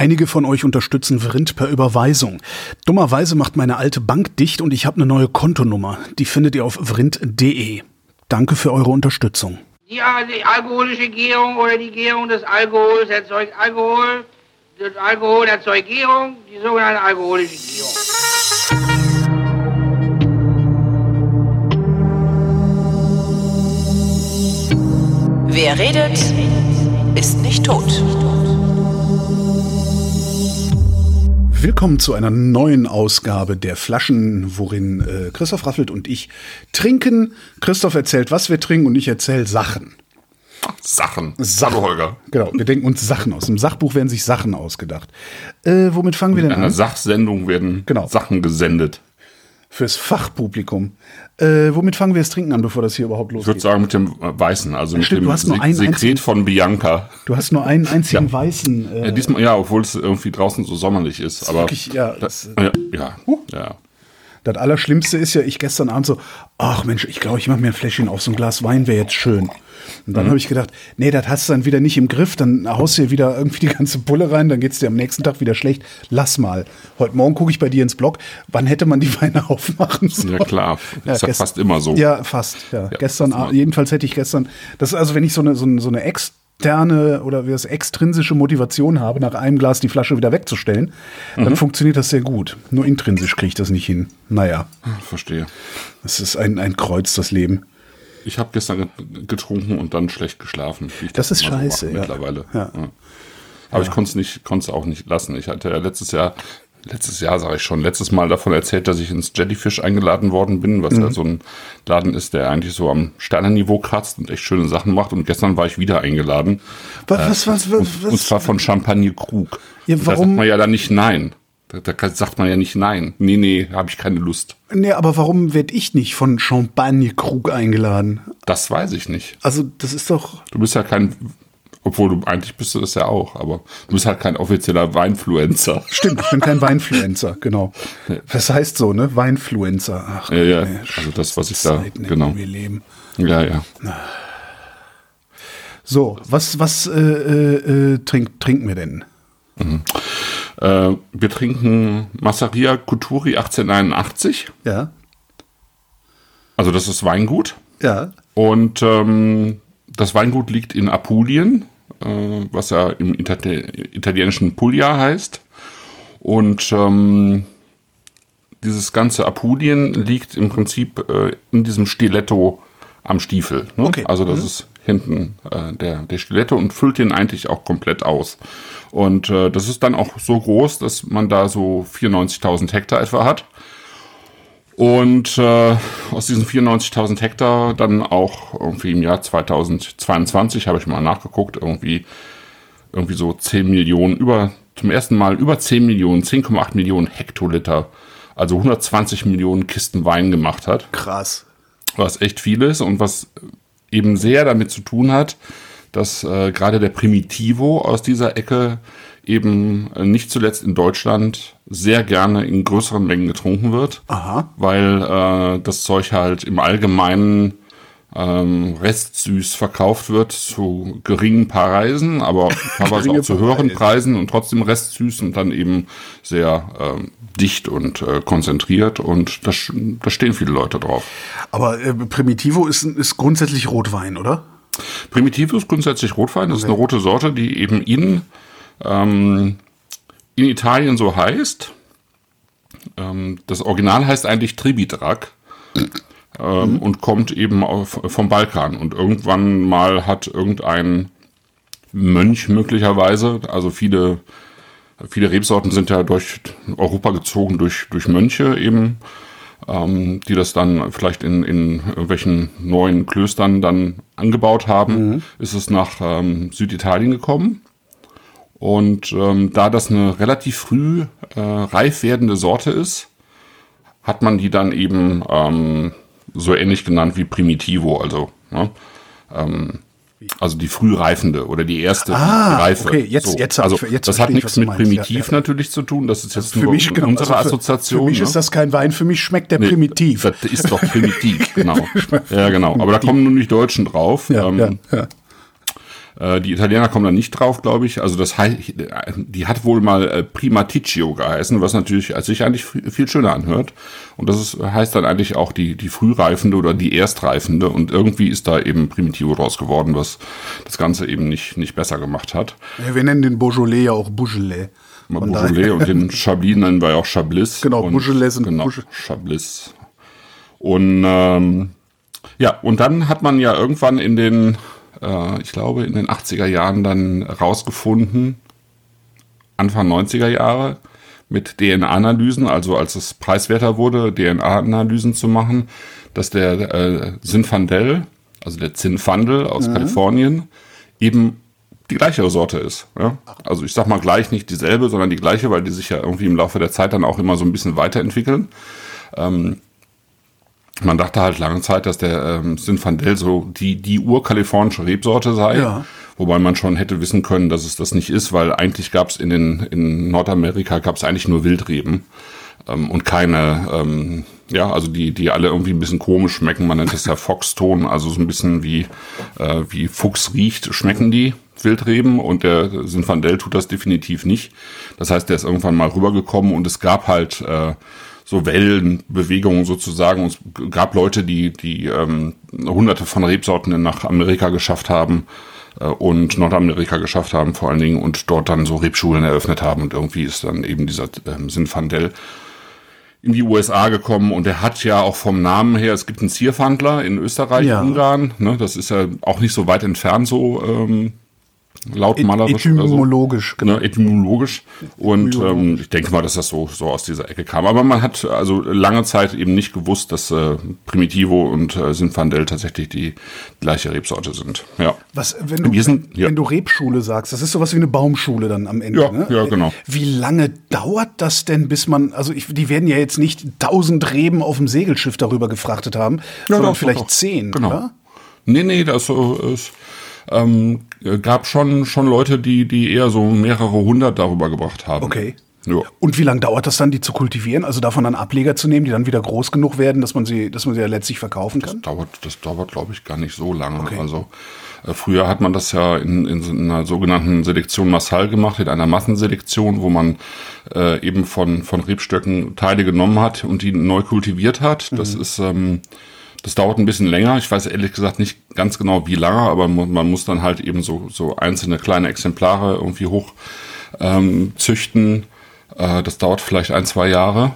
Einige von euch unterstützen Vrind per Überweisung. Dummerweise macht meine alte Bank dicht und ich habe eine neue Kontonummer. Die findet ihr auf vrind.de. Danke für eure Unterstützung. Die, die alkoholische Gärung oder die Gärung des Alkohols erzeugt Alkohol. Das Alkohol erzeugt Gärung, die sogenannte alkoholische Gärung. Wer redet, ist nicht tot. Willkommen zu einer neuen Ausgabe der Flaschen, worin äh, Christoph Raffelt und ich trinken. Christoph erzählt, was wir trinken und ich erzähle Sachen. Sachen. Sachen. Hallo Holger. Genau, wir denken uns Sachen aus. Im Sachbuch werden sich Sachen ausgedacht. Äh, womit fangen wir In denn einer an? Sachsendung werden Genau. Sachen gesendet. Fürs Fachpublikum. Äh, womit fangen wir das Trinken an, bevor das hier überhaupt Ich würde losgeht? sagen mit dem äh, Weißen, also mit Stimmt, dem du hast nur Se Sekret von Bianca. Du hast nur einen einzigen weißen. Äh, Ja, diesmal, ja, obwohl es irgendwie draußen so sommerlich ist. Aber wirklich, ja, das, das, ja, ja, ja. Das Allerschlimmste ist ja, ich gestern Abend so, ach Mensch, ich glaube, ich mache mir ein Fläschchen auf, so ein Glas Wein wäre jetzt schön. Und dann habe ich gedacht, nee, das hast du dann wieder nicht im Griff, dann haust du dir wieder irgendwie die ganze Pulle rein, dann geht's dir am nächsten Tag wieder schlecht. Lass mal. Heute Morgen gucke ich bei dir ins Blog, wann hätte man die Weine aufmachen sollen? Ja, klar. Ja, ist ja fast immer so. Ja, fast. Ja. gestern, immer. Abend- jedenfalls hätte ich gestern, das ist also, wenn ich so eine, so eine, so eine externe oder wie das extrinsische Motivation habe, nach einem Glas die Flasche wieder wegzustellen, Mhm. dann funktioniert das sehr gut. Nur intrinsisch kriege ich das nicht hin. Naja. Verstehe. Es ist ein, ein Kreuz, das Leben. Ich habe gestern get- getrunken und dann schlecht geschlafen. ich Das ist scheiße, mache ja. Mittlerweile. Ja. Aber ich konnte es nicht, konnte es auch nicht lassen. Ich hatte ja letztes Jahr, letztes Jahr sage ich schon, letztes Mal davon erzählt, dass ich ins Jellyfish eingeladen worden bin, was Mhm. ja so ein Laden ist, der eigentlich so am Sternenniveau kratzt und echt schöne Sachen macht. Und gestern war ich wieder eingeladen. Was, was, was, was, Und, und zwar von Champagner Krug. Ja, Und Da warum- sagt man ja dann nicht nein. Da, da sagt man ja nicht nein. Nee, nee, habe ich keine Lust. Nee, aber warum werd ich nicht von Champagner-Krug eingeladen? Das weiß ich nicht. Also, das ist doch. Du bist ja kein, obwohl du eigentlich bist du das ja auch, aber du bist halt kein offizieller Weinfluencer. Stimmt, ich bin kein Weinfluencer, genau. Das heißt so, ne? Weinfluencer. Ach, Ja, ja. nee, Also das, was ich da, genau. leben. Ja, ja. So, was, was äh, äh, äh, trink, trinken wir denn? Äh, wir trinken Massaria Kuturi 1881. Ja. Also das ist Weingut. Ja. Und ähm, das Weingut liegt in Apulien, äh, was ja im Ita italienischen Puglia heißt. Und ähm, dieses ganze Apulien liegt im Prinzip äh, in diesem Stiletto am Stiefel. Ne? Okay. Also das ist hinten äh, der, der Stiletto und füllt den eigentlich auch komplett aus. Und äh, das ist dann auch so groß, dass man da so 94.000 Hektar etwa hat. Und äh, aus diesen 94.000 Hektar dann auch irgendwie im Jahr 2022, habe ich mal nachgeguckt, irgendwie, irgendwie so 10 Millionen, über, zum ersten Mal über 10 Millionen, 10,8 Millionen Hektoliter, also 120 Millionen Kisten Wein gemacht hat Krass. was echt viel ist und was eben sehr damit zu tun hat, dass äh, gerade der Primitivo aus dieser Ecke eben nicht zuletzt in Deutschland sehr gerne in größeren Mengen getrunken wird, Aha. weil äh, das Zeug halt im Allgemeinen ähm, restsüß verkauft wird zu geringen Preisen, aber teilweise auch zu höheren Preise. Preisen und trotzdem restsüß und dann eben sehr ähm, dicht und äh, konzentriert und da, stehen viele Leute drauf. Aber äh, Primitivo ist, ist grundsätzlich Rotwein, oder? Primitivo ist grundsätzlich Rotwein. Das ist eine rote Sorte, die eben in, ähm, in Italien so heißt. Ähm, das Original heißt eigentlich Tribidrac ähm, und kommt eben auf, vom Balkan. Und irgendwann mal hat irgendein Mönch möglicherweise, also viele, viele Rebsorten sind ja durch Europa gezogen durch, durch Mönche eben, ähm, die das dann vielleicht in, in irgendwelchen neuen Klöstern dann angebaut haben, ist es nach ähm, Süditalien gekommen. Und ähm, da das eine relativ früh äh, reif werdende Sorte ist, hat man die dann eben ähm, so ähnlich genannt wie Primitivo, also ne? ähm, also die frühreifende oder die erste Ah, Reife. okay, jetzt- jetzt hab also ich- jetzt das hat ich, nichts mit meinst. primitiv Ja, ja. natürlich zu tun. Das ist jetzt Für nur mich, genau. unsere also für, Assoziation. Für mich ne? ist das kein Wein, für mich schmeckt der Nee, primitiv. Das ist doch primitiv, genau. ja, genau. Aber da kommen nur nicht Deutschen drauf. ja, ähm, ja, ja. Äh, die Italiener kommen da nicht drauf, glaube ich. Also das heißt, die hat wohl mal äh, Primaticcio geheißen, was natürlich als sich eigentlich viel schöner anhört. Und das ist, heißt dann eigentlich auch die, die frühreifende oder die erstreifende. Und irgendwie ist da eben Primitivo draus geworden, was das Ganze eben nicht, nicht besser gemacht hat. Ja, wir nennen den Beaujolais ja auch Beaujolais. Mal Beaujolais und den Chablis nennen wir ja auch Chablis. Genau, und, Beaujolais sind genau, Beaujolais. Chablis. Und ähm, ja, und dann hat man ja irgendwann in den, äh, ich glaube, in den 80er Jahren dann rausgefunden, Anfang 90er Jahre, mit DNA-Analysen, also als es preiswerter wurde, DNA-Analysen zu machen, dass der äh, Zinfandel, also der Zinfandel aus Kalifornien, eben die gleiche Sorte ist. Ja? Also ich sag mal gleich nicht dieselbe, sondern die gleiche, weil die sich ja irgendwie im Laufe der Zeit dann auch immer so ein bisschen weiterentwickeln. Ähm, man dachte halt lange Zeit, dass der ähm, Zinfandel so die, die urkalifornische Rebsorte sei. Ja. Wobei man schon hätte wissen können, dass es das nicht ist, weil eigentlich gab es in, den, in Nordamerika gab es eigentlich nur Wildreben ähm, und keine, ähm, ja, also die, die alle irgendwie ein bisschen komisch schmecken. Man nennt es ja Foxton, also so ein bisschen wie, äh, wie Fuchs riecht, schmecken die Wildreben und der Zinfandel tut das definitiv nicht. Das heißt, der ist irgendwann mal rübergekommen und es gab halt äh, so Wellenbewegungen sozusagen. Und es gab Leute, die, die ähm, hunderte von Rebsorten nach Amerika geschafft haben äh, und Nordamerika geschafft haben vor allen Dingen und dort dann so Rebschulen eröffnet haben und irgendwie ist dann eben dieser ähm, Sinfandel in die USA gekommen und der hat ja auch vom Namen her, es gibt einen Zierfandler in Österreich, Ja. Ungarn, ne, das ist ja auch nicht so weit entfernt so ähm, laut malerisch. etymologisch, also, ne, etymologisch. Und ähm, ich denke mal, dass das so, so aus dieser Ecke kam. Aber man hat also lange Zeit eben nicht gewusst, dass äh, Primitivo und äh, Sinfandel tatsächlich die gleiche Rebsorte sind. Ja. Was, wenn du, sind- ja. wenn du Rebschule sagst, das ist sowas wie eine Baumschule dann am Ende. Ja, ne? ja, genau. Wie lange dauert das denn, bis man, also ich, die werden ja jetzt nicht tausend Reben auf dem Segelschiff darüber gefrachtet haben, sondern doch, vielleicht doch. zehn, Genau. oder? Nee, nee, das es ähm, gab schon, schon Leute, die, die eher so mehrere hundert darüber gebracht haben. Okay. Ja. Und wie lange dauert das dann, die zu kultivieren? Also davon dann Ableger zu nehmen, die dann wieder groß genug werden, dass man sie, dass man sie ja letztlich verkaufen kann? dauert, das dauert, glaube ich, gar nicht so lange. Also äh, früher hat man das ja in, in einer sogenannten Selektion Massal gemacht, in einer Massenselektion, wo man äh, eben von, von Rebstöcken Teile genommen hat und die neu kultiviert hat. Das ist ähm, das dauert ein bisschen länger. Ich weiß ehrlich gesagt nicht ganz genau, wie lange, aber man muss dann halt eben so, so einzelne kleine Exemplare irgendwie hoch ähm, züchten. Äh, das dauert vielleicht ein, zwei Jahre,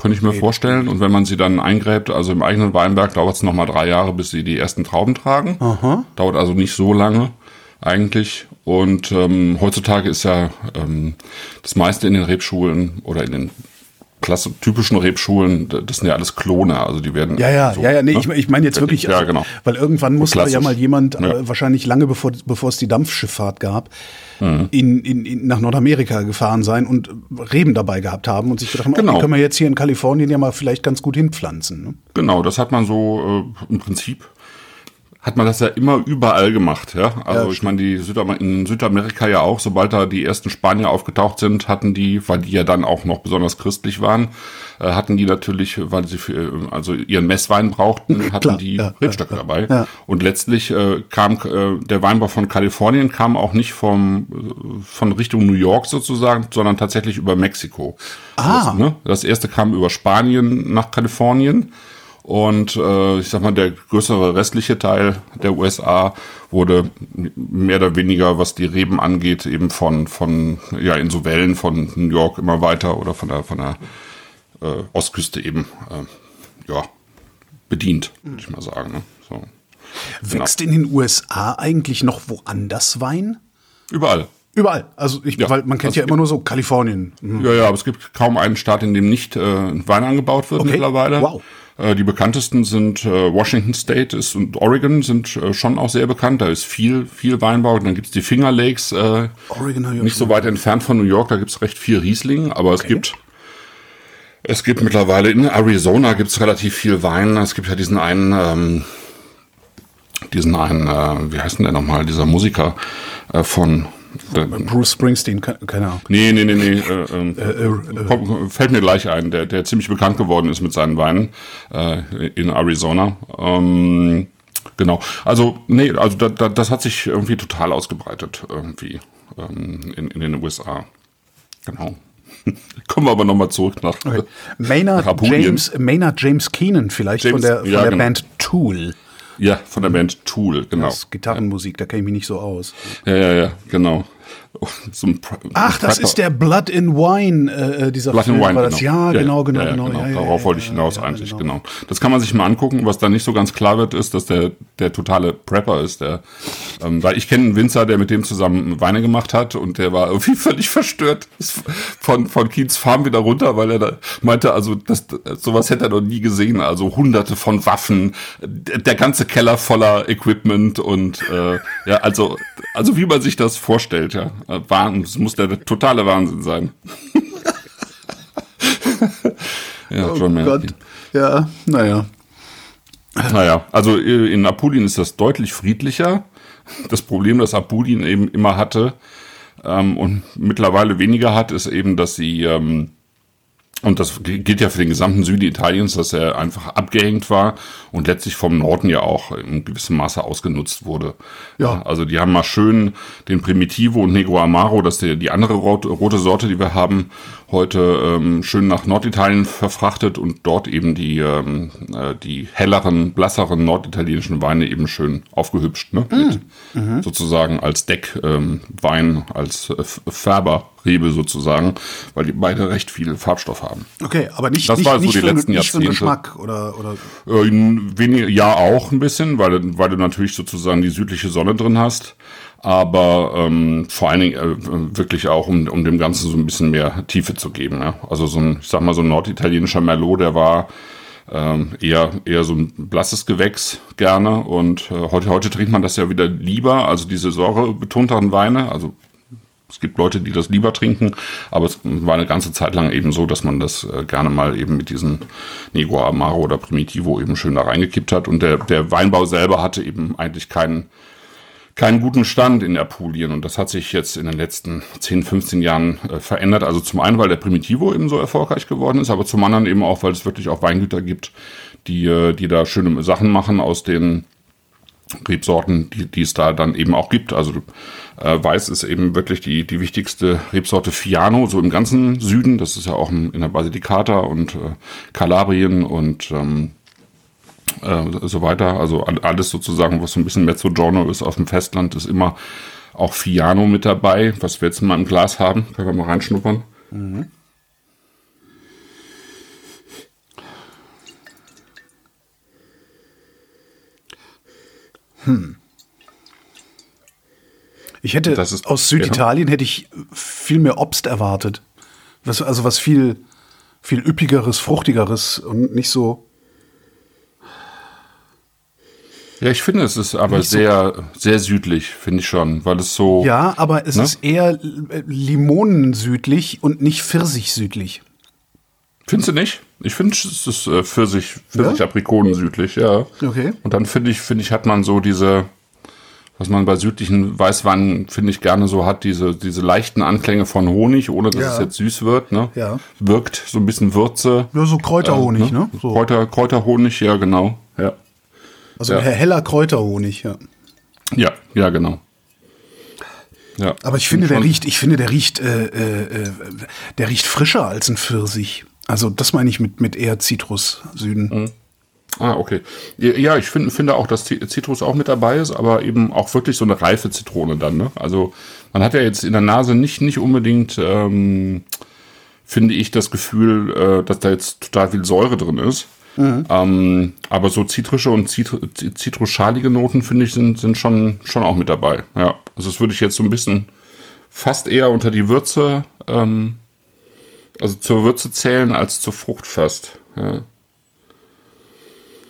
könnte ich mir vorstellen. Und wenn man sie dann eingräbt, also im eigenen Weinberg, dauert es nochmal drei Jahre, bis sie die ersten Trauben tragen. Dauert also nicht so lange eigentlich. Und ähm, heutzutage ist ja ähm, das meiste in den Rebschulen oder in den klasse, typischen Rebschulen, das sind ja alles Klone, also die werden. Ja, ja, so, ja, ja, nee, ne? ich, ich meine jetzt wirklich, Ja, also, genau. weil irgendwann musste ja mal jemand, Ja. äh, wahrscheinlich lange bevor, bevor es die Dampfschifffahrt gab, Mhm. in, in, in, nach Nordamerika gefahren sein und Reben dabei gehabt haben und sich gedacht haben, oh, Genau. die können wir jetzt hier in Kalifornien ja mal vielleicht ganz gut hinpflanzen. Ne? Genau, das hat man so äh, im Prinzip hat man das ja immer überall gemacht, ja. Also Ja, ich meine, die Südamer in Südamerika ja auch, sobald da die ersten Spanier aufgetaucht sind, hatten die, weil die ja dann auch noch besonders christlich waren, äh, hatten die natürlich, weil sie für äh, also ihren Messwein brauchten, hatten Klar, die ja, Rebstöcke ja, dabei. Und letztlich äh, kam äh, der Weinbau von Kalifornien kam auch nicht vom von Richtung New York sozusagen, sondern tatsächlich über Mexiko. Ah. Das, ne? das erste kam über Spanien nach Kalifornien. Und äh, ich sag mal, der größere restliche Teil der USA wurde mehr oder weniger, was die Reben angeht, eben von, von ja, in so Wellen von New York immer weiter oder von der, von der äh, Ostküste eben äh, ja, bedient, würde ich mal sagen. Ne? So. Wächst in den USA eigentlich noch woanders Wein? Überall. Überall. Also ich, Ja, weil man kennt also ja immer nur so Kalifornien. Mhm. Ja, ja, aber es gibt kaum einen Staat, in dem nicht äh, Wein angebaut wird Okay. mittlerweile. Wow. Äh, die bekanntesten sind äh, Washington State ist, und Oregon sind äh, schon auch sehr bekannt. Da ist viel, viel Weinbau. Und dann gibt's die Finger Lakes, äh, nicht so weit entfernt von New York. Da gibt's recht viel Riesling, aber es gibt es gibt mittlerweile in Arizona gibt's relativ viel Wein. Es gibt ja diesen einen, ähm, diesen einen, äh, wie heißt denn der nochmal, dieser Musiker äh, von Bruce Springsteen, ke- keine Ahnung. Nee, nee, nee, nee. Äh, ähm, äh, kommt- fällt mir gleich ein, der, der ziemlich bekannt geworden ist mit seinen Weinen äh, in Arizona. Ähm, genau. Also, nee, also da, da, das hat sich irgendwie total ausgebreitet, irgendwie ähm, in, in den USA. Genau. Kommen wir aber nochmal zurück nach, Okay. Maynard, nach. James, Maynard James Keenan vielleicht James- von der, von ja, der genau. Band Tool. Ja, von der Band Tool, genau. Das ist Gitarrenmusik, da kenne ich mich nicht so aus. Ja, ja, ja, genau. So ein Pre- Ach, das ist der Blood in Wine, äh, dieser Blood Film. and Wine, war das? genau. Ja, genau, genau, ja, genau. Ja, ja, Darauf ja, wollte ich ja, hinaus ja, eigentlich, genau. genau. Das kann man sich mal angucken. Was da nicht so ganz klar wird, ist, dass der, der totale Prepper ist. Der, ähm, weil ich kenne einen Winzer, der mit dem zusammen Weine gemacht hat und der war irgendwie völlig verstört von, von Keens Farm wieder runter, weil er da meinte, also das, sowas hätte er noch nie gesehen. Also hunderte von Waffen, der ganze Keller voller Equipment und äh, ja, also, also wie man sich das vorstellt, ja. Wahnsinn, es muss der totale Wahnsinn sein. ja, John Oh Gott. Mankin. Ja, naja. Naja, also äh, in Apulien ist das deutlich friedlicher. Das Problem, das Apulien eben immer hatte ähm, und mittlerweile weniger hat, ist eben, dass sie, ähm, und das gilt ja für den gesamten Süden Italiens, dass er einfach abgehängt war und letztlich vom Norden ja auch in gewissem Maße ausgenutzt wurde. Ja. Also die haben mal schön den Primitivo und Negro Amaro, das ist die, die andere rote, rote Sorte, die wir haben, heute ähm, schön nach Norditalien verfrachtet und dort eben die, ähm, äh, die helleren, blasseren norditalienischen Weine eben schön aufgehübscht, ne? Mit, sozusagen als Deckwein, ähm, als äh, Färberrebe sozusagen, weil die beide recht viel Farbstoff haben. Okay, aber nicht, Das nicht, war so nicht, die für, letzten nicht für Jahrzehnte. Geschmack oder, oder Äh, wenig, ja, auch ein bisschen, weil, weil du natürlich sozusagen die südliche Sonne drin hast. Aber ähm, vor allen Dingen äh, wirklich auch, um, um dem Ganzen so ein bisschen mehr Tiefe zu geben. Ja? Also so ein, ich sag mal, so ein norditalienischer Merlot, der war ähm, eher, eher so ein blasses Gewächs gerne. Und äh, heute, heute trinkt man das ja wieder lieber, also diese säurebetonteren Weine. Also es gibt Leute, die das lieber trinken, aber es war eine ganze Zeit lang eben so, dass man das äh, gerne mal eben mit diesen Negro Amaro oder Primitivo eben schön da reingekippt hat. Und der, der Weinbau selber hatte eben eigentlich keinen, keinen guten Stand in Apulien. Und das hat sich jetzt in den letzten 10, 15 Jahren äh, verändert. Also zum einen, weil der Primitivo eben so erfolgreich geworden ist, aber zum anderen eben auch, weil es wirklich auch Weingüter gibt, die, äh, die da schöne Sachen machen aus den Rebsorten, die, die es da dann eben auch gibt. Also äh, Weiß ist eben wirklich die, die wichtigste Rebsorte Fiano, so im ganzen Süden. Das ist ja auch in, der Basilicata und äh, Kalabrien und ähm, äh, so weiter. Also all- alles sozusagen, was so ein bisschen Mezzogiorno ist auf dem Festland, ist immer auch Fiano mit dabei, was wir jetzt mal im Glas haben. Können wir mal reinschnuppern. Ich hätte ist- aus Süditalien hätte ich viel mehr Obst erwartet. Was, also was viel, viel üppigeres, fruchtigeres und nicht so. Ja, ich finde, es ist aber sehr, sehr südlich, finde ich schon, weil es so. Ja, aber es Ne? ist eher äh, limonensüdlich und nicht pfirsichsüdlich. Findest du nicht? Ich finde, es ist äh, Pfirsich, Pfirsich Aprikonen südlich, ja. Okay. Und dann finde ich, finde ich, hat man so diese, was man bei südlichen Weißweinen, finde ich, gerne so hat, diese, diese leichten Anklänge von Honig, ohne dass Ja. es jetzt süß wird, ne? Ja. Wirkt so ein bisschen Würze. Ja, so Kräuterhonig, ne? So. Kräuter, Kräuterhonig, ja, genau. Ja. Also ja. heller Kräuterhonig, ja. Ja, ja, genau. Ja. Aber ich finde, der riecht, ich finde, der riecht, äh, äh, äh, der riecht frischer als ein Pfirsich. Also das meine ich mit, mit eher Zitrussüden. Ah, okay. Ja, ich finde, finde auch, dass Zi- Zitrus auch mit dabei ist, aber eben auch wirklich so eine reife Zitrone dann. Ne? Also man hat ja jetzt in der Nase nicht, nicht unbedingt, ähm, finde ich, das Gefühl, äh, dass da jetzt total viel Säure drin ist. Ähm, aber so zitrische und zitr zi- zitrusschalige Noten, finde ich, sind, sind schon, schon auch mit dabei. Ja, also das würde ich jetzt so ein bisschen fast eher unter die Würze, ähm, also zur Würze zählen als zur Frucht fast. Ja.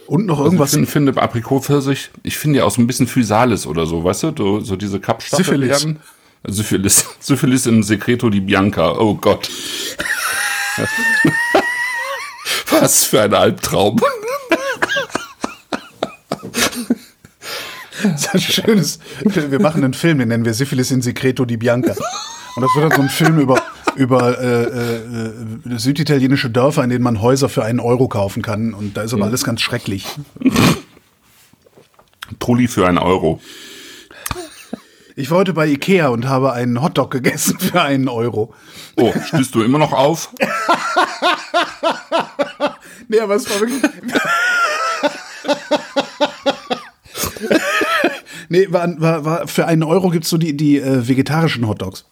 Und noch Also irgendwas. ich finde, finde Aprikotpfirsich, ich finde ja auch so ein bisschen Physalis oder so, weißt du, so, so diese Syphilis. Kapstaffelbeeren. Syphilis. Syphilis im Secreto di Bianca. Oh Gott. Was für ein Albtraum. Das ist ein schönes. Wir machen einen Film, den nennen wir Syphilis in Secreto di Bianca. Und das wird dann so ein Film über, über äh, äh, äh, süditalienische Dörfer, in denen man Häuser für einen Euro kaufen kann. Und da ist aber alles ganz schrecklich. Trulli für einen Euro. Ich war heute bei Ikea und habe einen Hotdog gegessen für einen Euro. Oh, stehst du immer noch auf? Nee, aber es war wirklich. nee, war, war, war, für einen Euro gibt's so die, die äh, vegetarischen Hotdogs.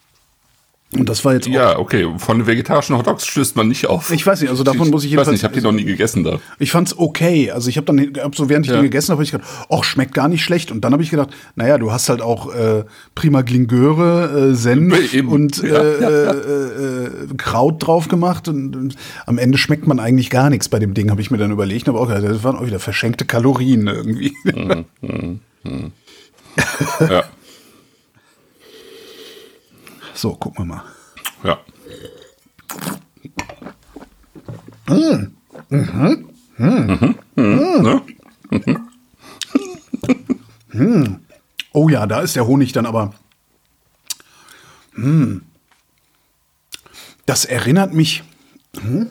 Und das war jetzt auch. Ja, okay. Von vegetarischen Hotdogs stößt man nicht auf. Ich weiß nicht, also davon muss ich Ich weiß jedenfalls- nicht, ich habe die noch nie gegessen da. Ich fand's okay. Also ich habe dann hab so während ich Ja. den gegessen habe, hab ich gedacht, ach schmeckt gar nicht schlecht. Und dann habe ich gedacht, naja, du hast halt auch äh, prima Glingeure, äh, Senf Eben. und Ja. äh, äh, äh, Kraut drauf gemacht. Und, und am Ende schmeckt man eigentlich gar nichts bei dem Ding, habe ich mir dann überlegt. Aber auch gedacht, das waren auch wieder verschenkte Kalorien irgendwie. Ja, So, gucken wir mal. ja. Oh ja, da ist der Honig dann aber. Hm. Das erinnert mich. Hm?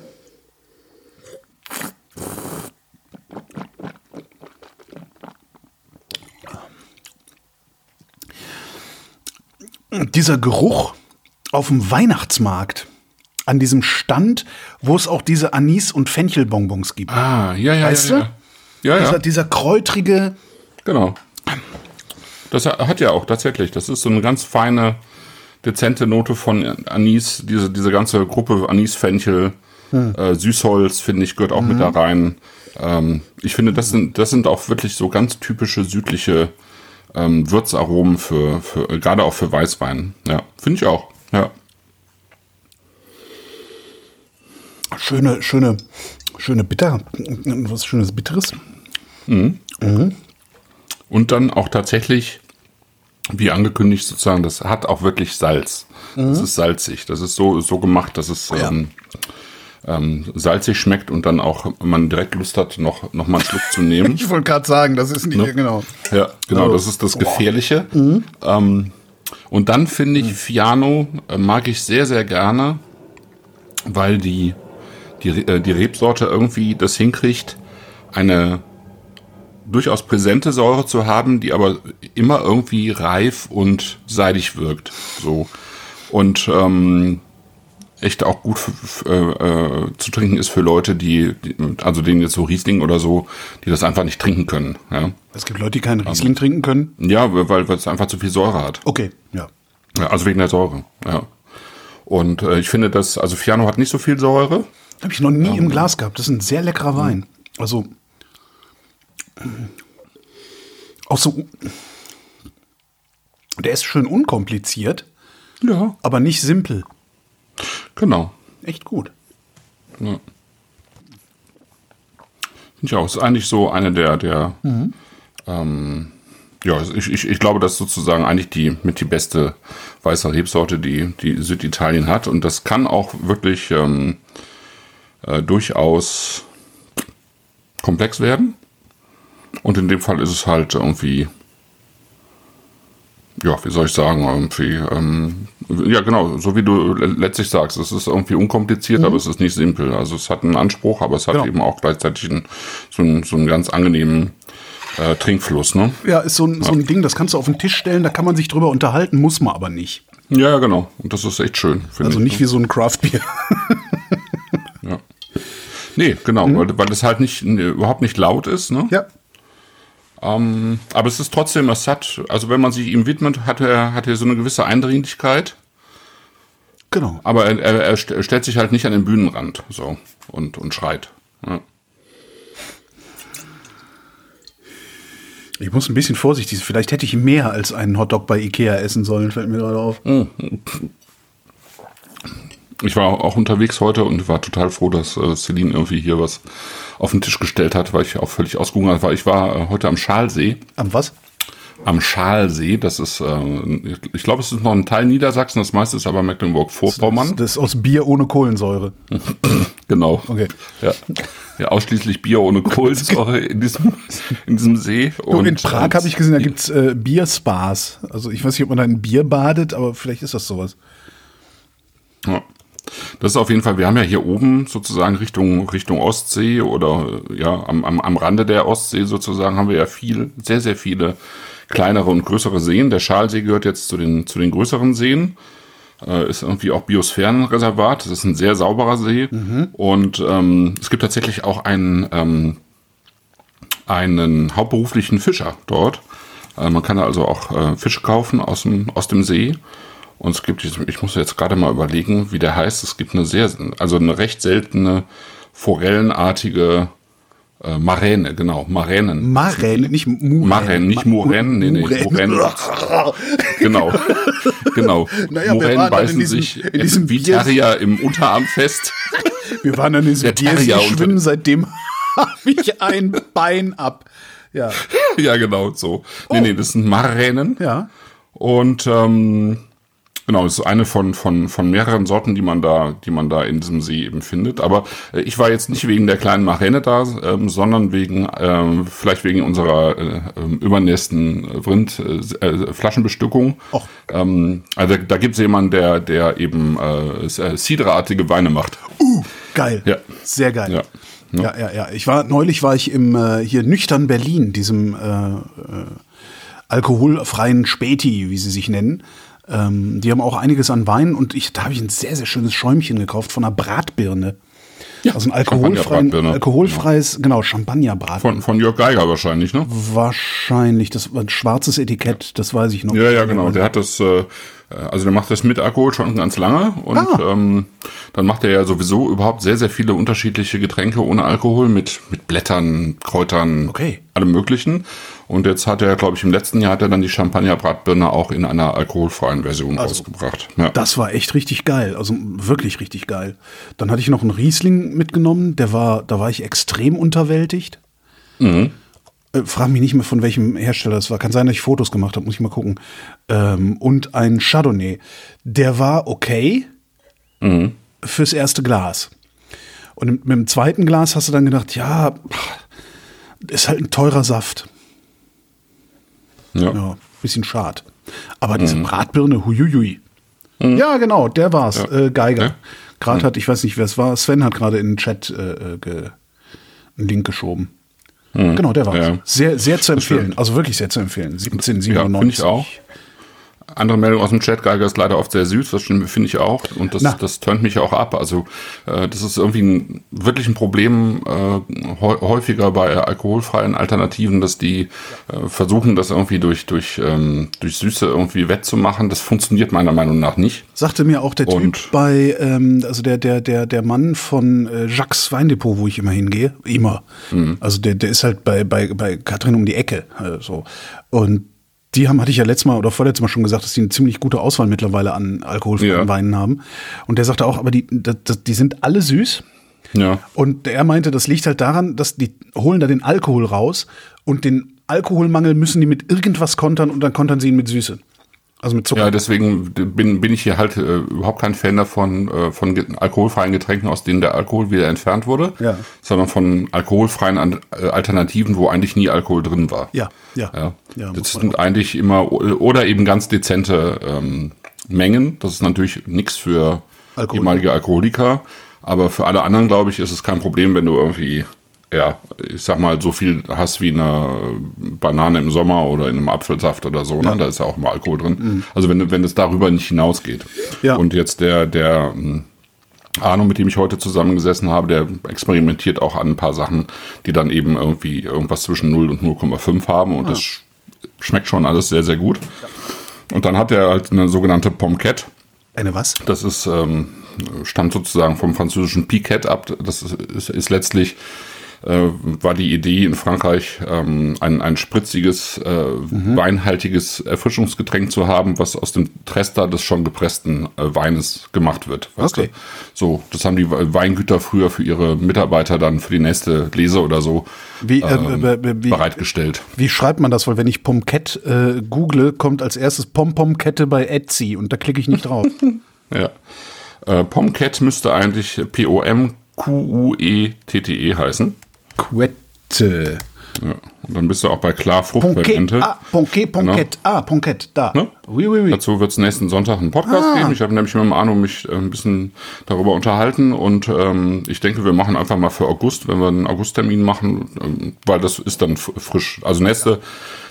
Dieser Geruch auf dem Weihnachtsmarkt, an diesem Stand, wo es auch diese Anis- und Fenchelbonbons gibt. Ah, ja, ja, Weißt ja. du? Ja, ja, Dieser, ja dieser kräutrige, genau. Das hat ja auch tatsächlich. Das ist so eine ganz feine, dezente Note von Anis. Diese, diese ganze Gruppe Anis, Fenchel, äh, Süßholz, finde ich, gehört auch mit da rein. Ähm, ich finde, das sind, das sind auch wirklich so ganz typische südliche ähm, Würzaromen für, für gerade auch für Weißwein. Ja, finde ich auch. Ja. schöne, schöne, schöne Bitter, was schönes Bitteres. Und dann auch tatsächlich, wie angekündigt sozusagen, das hat auch wirklich Salz. Das ist salzig. Das ist so, so gemacht, dass es Ja. ähm, ähm, salzig schmeckt und dann auch man direkt Lust hat, noch, noch mal einen Schluck zu nehmen. Ich wollte gerade sagen, das ist nicht genau. Ja, genau, Oh. das ist das Gefährliche. Ähm, und dann finde ich, Fiano äh, mag ich sehr, sehr gerne, weil die, die, äh, die Rebsorte irgendwie das hinkriegt, eine durchaus präsente Säure zu haben, die aber immer irgendwie reif und seidig wirkt. So. Und ähm, echt auch gut für, äh, äh, zu trinken ist für Leute, die, die, also denen jetzt so Riesling oder so, die das einfach nicht trinken können. Ja, Es gibt Leute, die keinen Riesling trinken können. ja weil, weil es einfach zu viel Säure hat. Okay, ja. Ja, also wegen der Säure. Ja. Und äh, ich finde, dass, also Fiano hat nicht so viel Säure. Habe ich noch nie im Glas gehabt. Das ist ein sehr leckerer Wein. Also auch so. Der ist schön unkompliziert, Ja. aber nicht simpel. Genau. Echt gut. Ja. Finde ich auch. Ist eigentlich so eine der, der ähm, ja, ich, ich, ich glaube, das ist sozusagen eigentlich die mit die beste weiße Rebsorte, die, die Süditalien hat. Und das kann auch wirklich ähm, äh, durchaus komplex werden. Und in dem Fall ist es halt irgendwie, ja, wie soll ich sagen, irgendwie, ähm, ja genau, so wie du le- letztlich sagst, es ist irgendwie unkompliziert, aber es ist nicht simpel. Also es hat einen Anspruch, aber es hat Genau. eben auch gleichzeitig einen, so, einen, so einen ganz angenehmen äh, Trinkfluss, ne? Ja, ist so ein, so ein Ding, das kannst du auf den Tisch stellen, da kann man sich drüber unterhalten, muss man aber nicht. Ja, ja, genau. Und das ist echt schön, Also ich. nicht wie so ein Craft-Bier. Ja. Nee, genau, weil, weil es halt nicht überhaupt nicht laut ist, ne? ja. Ähm, aber es ist trotzdem, es hat, also wenn man sich ihm widmet, hat er, hat er so eine gewisse Eindringlichkeit. Genau. Aber er, er, er st- stellt sich halt nicht an den Bühnenrand so und, und schreit. Ja. Ich muss ein bisschen vorsichtig sein. Vielleicht hätte ich mehr als einen Hotdog bei Ikea essen sollen, fällt mir gerade auf. Ich war auch unterwegs heute und war total froh, dass äh, Celine irgendwie hier was auf den Tisch gestellt hat, weil ich auch völlig ausgehungert war. Ich war äh, heute am Schalsee. Am was? Am Schalsee, das ist, äh, ich glaube, es ist noch ein Teil Niedersachsen, das meiste ist aber Mecklenburg-Vorpommern. Das ist aus Bier ohne Kohlensäure. Genau. Okay. Ja. ja, ausschließlich Bier ohne Kohlensäure in diesem, in diesem See. Und in Prag habe ich gesehen, da gibt's äh, Bierspas. Also ich weiß nicht, ob man da in Bier badet, aber vielleicht ist das sowas. Das ist auf jeden Fall, wir haben ja hier oben sozusagen Richtung, Richtung Ostsee oder ja, am, am, am Rande der Ostsee sozusagen haben wir ja viel, sehr, sehr viele kleinere und größere Seen. Der Schalsee gehört jetzt zu den, zu den größeren Seen. Äh, ist irgendwie auch Biosphärenreservat. Das ist ein sehr sauberer See. Und ähm, es gibt tatsächlich auch einen, ähm, einen hauptberuflichen Fischer dort. Äh, man kann also auch äh, Fische kaufen aus dem, aus dem See. Und es gibt, ich muss jetzt gerade mal überlegen, wie der heißt. Es gibt eine sehr, also eine recht seltene forellenartige äh, Maräne, genau, Maränen. Maräne, nicht Muräne. Maränen, nicht Muränen, nee, nee, Muränen. genau, genau. Naja, in beißen diesem- sich in diesem wie Bier- Terrier im Unterarm fest. Wir waren in diesem unter- schwimmen, seitdem habe ich ein Bein ab. Ja. ja, genau, so. Nee, nee, das sind Maränen. Ja. Und ähm, genau, das ist eine von, von, von mehreren Sorten, die man da, die man da in diesem See eben findet. Aber äh, ich war jetzt nicht wegen der kleinen Maräne da, ähm, sondern wegen, ähm, vielleicht wegen unserer äh, ähm, übernächsten Rind äh, äh, Flaschenbestückung. Och. Ähm, also da gibt es jemanden, der, der eben äh, äh, Ciderartige Weine macht. Geil. Ja. Sehr geil. Ja. Ja. ja, ja, Ich war neulich war ich im äh, hier nüchtern Berlin, diesem äh, äh, alkoholfreien Späti, wie sie sich nennen. Ähm, die haben auch einiges an Wein und ich, da habe ich ein sehr, sehr schönes Schäumchen gekauft von einer Bratbirne. Ja, also ein alkoholfreien, alkoholfreies, genau, Champagnerbrat. Von, von Jörg Geiger wahrscheinlich, ne? Wahrscheinlich, das war ein schwarzes Etikett, das weiß ich noch. Ja, ja, genau. Der hat das, äh, also der macht das mit Alkohol schon ganz lange und Ah. ähm, dann macht er ja sowieso überhaupt sehr, sehr viele unterschiedliche Getränke ohne Alkohol mit, mit Blättern, Kräutern, Okay. allem möglichen. Und jetzt hat er, glaube ich, im letzten Jahr hat er dann die Champagner-Bratbirne auch in einer alkoholfreien Version rausgebracht. Ja. Das war echt richtig geil, also wirklich richtig geil. Dann hatte ich noch einen Riesling mitgenommen, der war, da war ich extrem unterwältigt. Äh, frag mich nicht mehr, von welchem Hersteller das war. Kann sein, dass ich Fotos gemacht habe, muss ich mal gucken. Ähm, und ein Chardonnay. Der war okay fürs erste Glas. Und mit, mit dem zweiten Glas hast du dann gedacht, ja, ist halt ein teurer Saft. ja. Ja, bisschen schad. Aber diese Bratbirne, huiuiui. Ja, genau, der war's. Ja. Äh, Geiger. Ja. Gerade hat, ich weiß nicht, wer es war, Sven hat gerade in den Chat äh, äh, einen Link geschoben. Genau, der war's. Ja. Sehr, sehr zu empfehlen. Also wirklich sehr zu empfehlen. Ja, finde 1797. ich auch. Andere Meldung aus dem Chat, Geiger ist leider oft sehr süß, das finde ich auch. Und das, Na. das turnt mich auch ab. Also äh, das ist irgendwie ein, wirklich ein Problem äh, häu- häufiger bei alkoholfreien Alternativen, dass die äh, versuchen, das irgendwie durch, durch, ähm, durch Süße irgendwie wettzumachen. Das funktioniert meiner Meinung nach nicht. Sagte mir auch der Typ Und- bei, ähm, also der, der, der, der Mann von äh, Jacques Weindepot, wo ich immer hingehe, immer. Mhm. Also der, der ist halt bei, bei, bei Katrin um die Ecke. Äh, so. Und die haben, hatte ich ja letztes Mal oder vorletztes Mal schon gesagt, dass die eine ziemlich gute Auswahl mittlerweile an alkoholfreien Ja. Weinen haben. Und der sagte auch, aber die, das, die sind alle süß. Ja. Und er meinte, das liegt halt daran, dass die holen da den Alkohol raus und den Alkoholmangel müssen die mit irgendwas kontern und dann kontern sie ihn mit Süße. Also mit Zucker. Ja, deswegen bin, bin ich hier halt äh, überhaupt kein Fan davon, äh, von alkoholfreien Getränken, aus denen der Alkohol wieder entfernt wurde, Ja. sondern von alkoholfreien äh, Alternativen, wo eigentlich nie Alkohol drin war. ja, ja. Ja, Ja, das sind eigentlich immer oder eben ganz dezente ähm, Mengen. Das ist natürlich nichts für Alkohol. ehemalige Alkoholiker, aber für alle anderen, glaube ich, ist es kein Problem, wenn du irgendwie, ja, ich sag mal, so viel hast wie eine Banane im Sommer oder in einem Apfelsaft oder so. Ne? Da ist ja auch immer Alkohol drin. Also wenn, wenn es darüber nicht hinausgeht. Mhm. Ja. Und jetzt der, der ähm, Arno, mit dem ich heute zusammengesessen habe, der experimentiert auch an ein paar Sachen, die dann eben irgendwie irgendwas zwischen 0 und 0,5 haben und das sch- schmeckt schon alles sehr, sehr gut. Und dann hat er halt eine sogenannte Pomquette. Eine was? Das ist, ähm, stammt sozusagen vom französischen Piquet ab. Das ist, ist, ist letztlich, äh, war die Idee in Frankreich, ähm, ein, ein spritziges, äh, weinhaltiges Erfrischungsgetränk zu haben, was aus dem Trester des schon gepressten äh, Weines gemacht wird. Okay. Du? So, das haben die Weingüter früher für ihre Mitarbeiter dann für die nächste Lese oder so Wie, äh, ähm, äh, äh, wie, bereitgestellt. wie schreibt man das? Weil wenn ich Pomquette äh, google, kommt als erstes Pom-Pom-Kette bei Etsy und da klicke ich nicht drauf. Ja. Äh, Pomquette müsste eigentlich P-O-M-Q-U-E-T-T-E heißen. Quette. Ja. Und dann bist du auch bei Klar Ponquet, Fruchtfermente. ah, Ponquet, Ponquet, ah, Ponquet, da. Ne? Oui, oui, oui. Dazu wird es nächsten Sonntag einen Podcast Ah. geben. Ich habe nämlich mit dem Arno mich äh, ein bisschen darüber unterhalten und ähm, ich denke, wir machen einfach mal für August, wenn wir einen Augusttermin machen, ähm, weil das ist dann frisch. Also nächste,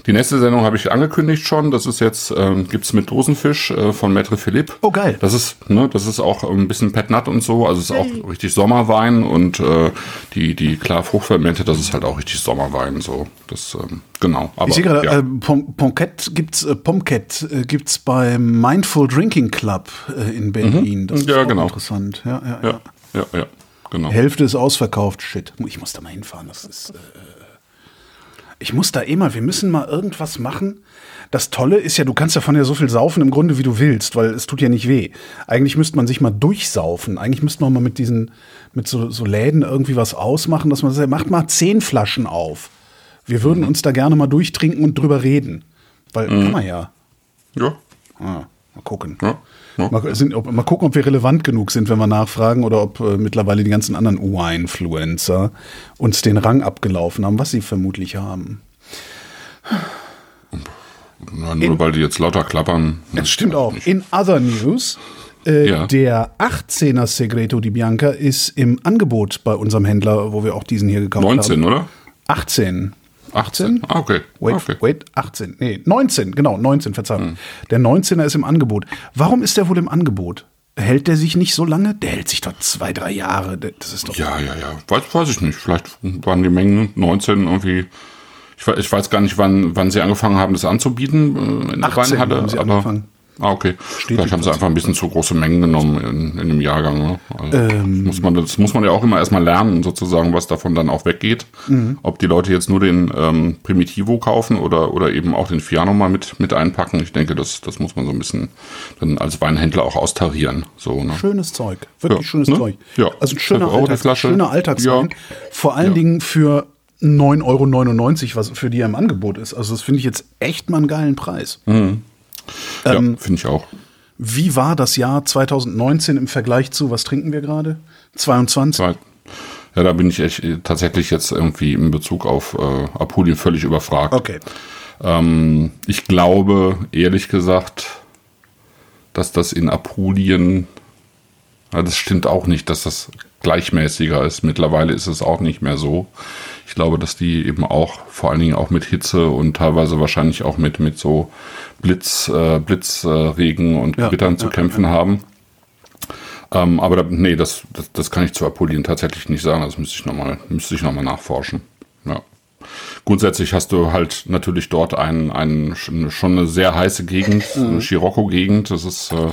die nächste Sendung habe ich angekündigt schon. Das ist jetzt ähm, gibt's mit Dosenfisch äh, von Maître Philippe. Oh, geil. Das ist, ne, das ist auch ein bisschen Petnat und so. Also es ist auch richtig Sommerwein und äh, die die klar Fruchtfermente, das ist halt auch richtig Sommerwein so. Das ähm, genau. Aber Ich sehe gerade, ja. äh, Pom Ponquet gibt's, äh, Pomquet äh, gibt's beim Mindful Drinking Club äh, in Berlin. Das ist Ja, auch genau. interessant. Ja, ja, ja. ja, ja, ja, genau. Hälfte ist ausverkauft. Shit. Ich muss da mal hinfahren. Das ist. Äh, ich muss da eh mal. Wir müssen mal irgendwas machen. Das Tolle ist ja, du kannst davon ja so viel saufen im Grunde, wie du willst, weil es tut ja nicht weh. Eigentlich müsste man sich mal durchsaufen. Eigentlich müsste man mal mit diesen, mit so, so Läden irgendwie was ausmachen, dass man sagt, macht mal zehn Flaschen auf. Wir würden uns da gerne mal durchtrinken und drüber reden. Weil kann man ja. Ja, Ah, mal gucken. ja. Ja. Mal, sind, ob, mal gucken, ob wir relevant genug sind, wenn wir nachfragen, oder ob äh, mittlerweile die ganzen anderen UI-Influencer uns den Rang abgelaufen haben, was sie vermutlich haben. Na, nur weil die jetzt lauter klappern. Das stimmt auch. In other news, äh, Ja. der 18er Segreto di Bianca ist im Angebot bei unserem Händler, wo wir auch diesen hier gekauft 19, haben. oder? 18. 18? Ah, okay. Wait, okay. wait, 18. Nee, 19, genau, 19, Verzeihung. Hm. Der 19er ist im Angebot. Warum ist der wohl im Angebot? Hält der sich nicht so lange? Der hält sich doch zwei, drei Jahre. Das ist doch. Ja, ja, ja. Weiß, weiß ich nicht. Vielleicht waren die Mengen 19 irgendwie. Ich, ich weiß gar nicht, wann, wann sie angefangen haben, das anzubieten äh, in der 18 Weinhalle. haben sie angefangen. Ah, okay. Vielleicht haben sie einfach ein bisschen zu große Mengen genommen in, in dem Jahrgang. Ne? Also Ähm. muss man, das muss man ja auch immer erstmal lernen, sozusagen, was davon dann auch weggeht. Mhm. Ob die Leute jetzt nur den ähm, Primitivo kaufen oder, oder eben auch den Fiano mal mit, mit einpacken. Ich denke, das, das muss man so ein bisschen dann als Weinhändler auch austarieren. So, ne? Schönes Zeug. Wirklich Ja, schönes ne? Zeug. Ja. Also ein schöner, Alltags, Flasche. schöner Alltagswein. Ja. Vor allen Ja. Dingen für 9,99 Euro, was für die er im Angebot ist. Also das finde ich jetzt echt mal einen geilen Preis. Ja, Ähm, finde ich auch. Wie war das Jahr 2019 im Vergleich zu, was trinken wir gerade? 22? Zwei- Ja, da bin ich echt äh, tatsächlich jetzt irgendwie in Bezug auf äh, Apulien völlig überfragt. Okay. Ähm, ich glaube, ehrlich gesagt, dass das in Apulien, ja, das stimmt auch nicht, dass das gleichmäßiger ist. Mittlerweile ist es auch nicht mehr so. Ich glaube, dass die eben auch, vor allen Dingen auch mit Hitze und teilweise wahrscheinlich auch mit, mit so Blitz, äh, Blitzregen äh, und Ja, Gewittern zu ja, kämpfen haben. Ähm, aber da, nee, das, das, das kann ich zu Apulien tatsächlich nicht sagen. Das müsste ich nochmal, müsste ich noch mal nachforschen. Ja. Grundsätzlich hast du halt natürlich dort ein, ein, schon eine sehr heiße Gegend, eine Scirocco-Gegend. Das ist äh,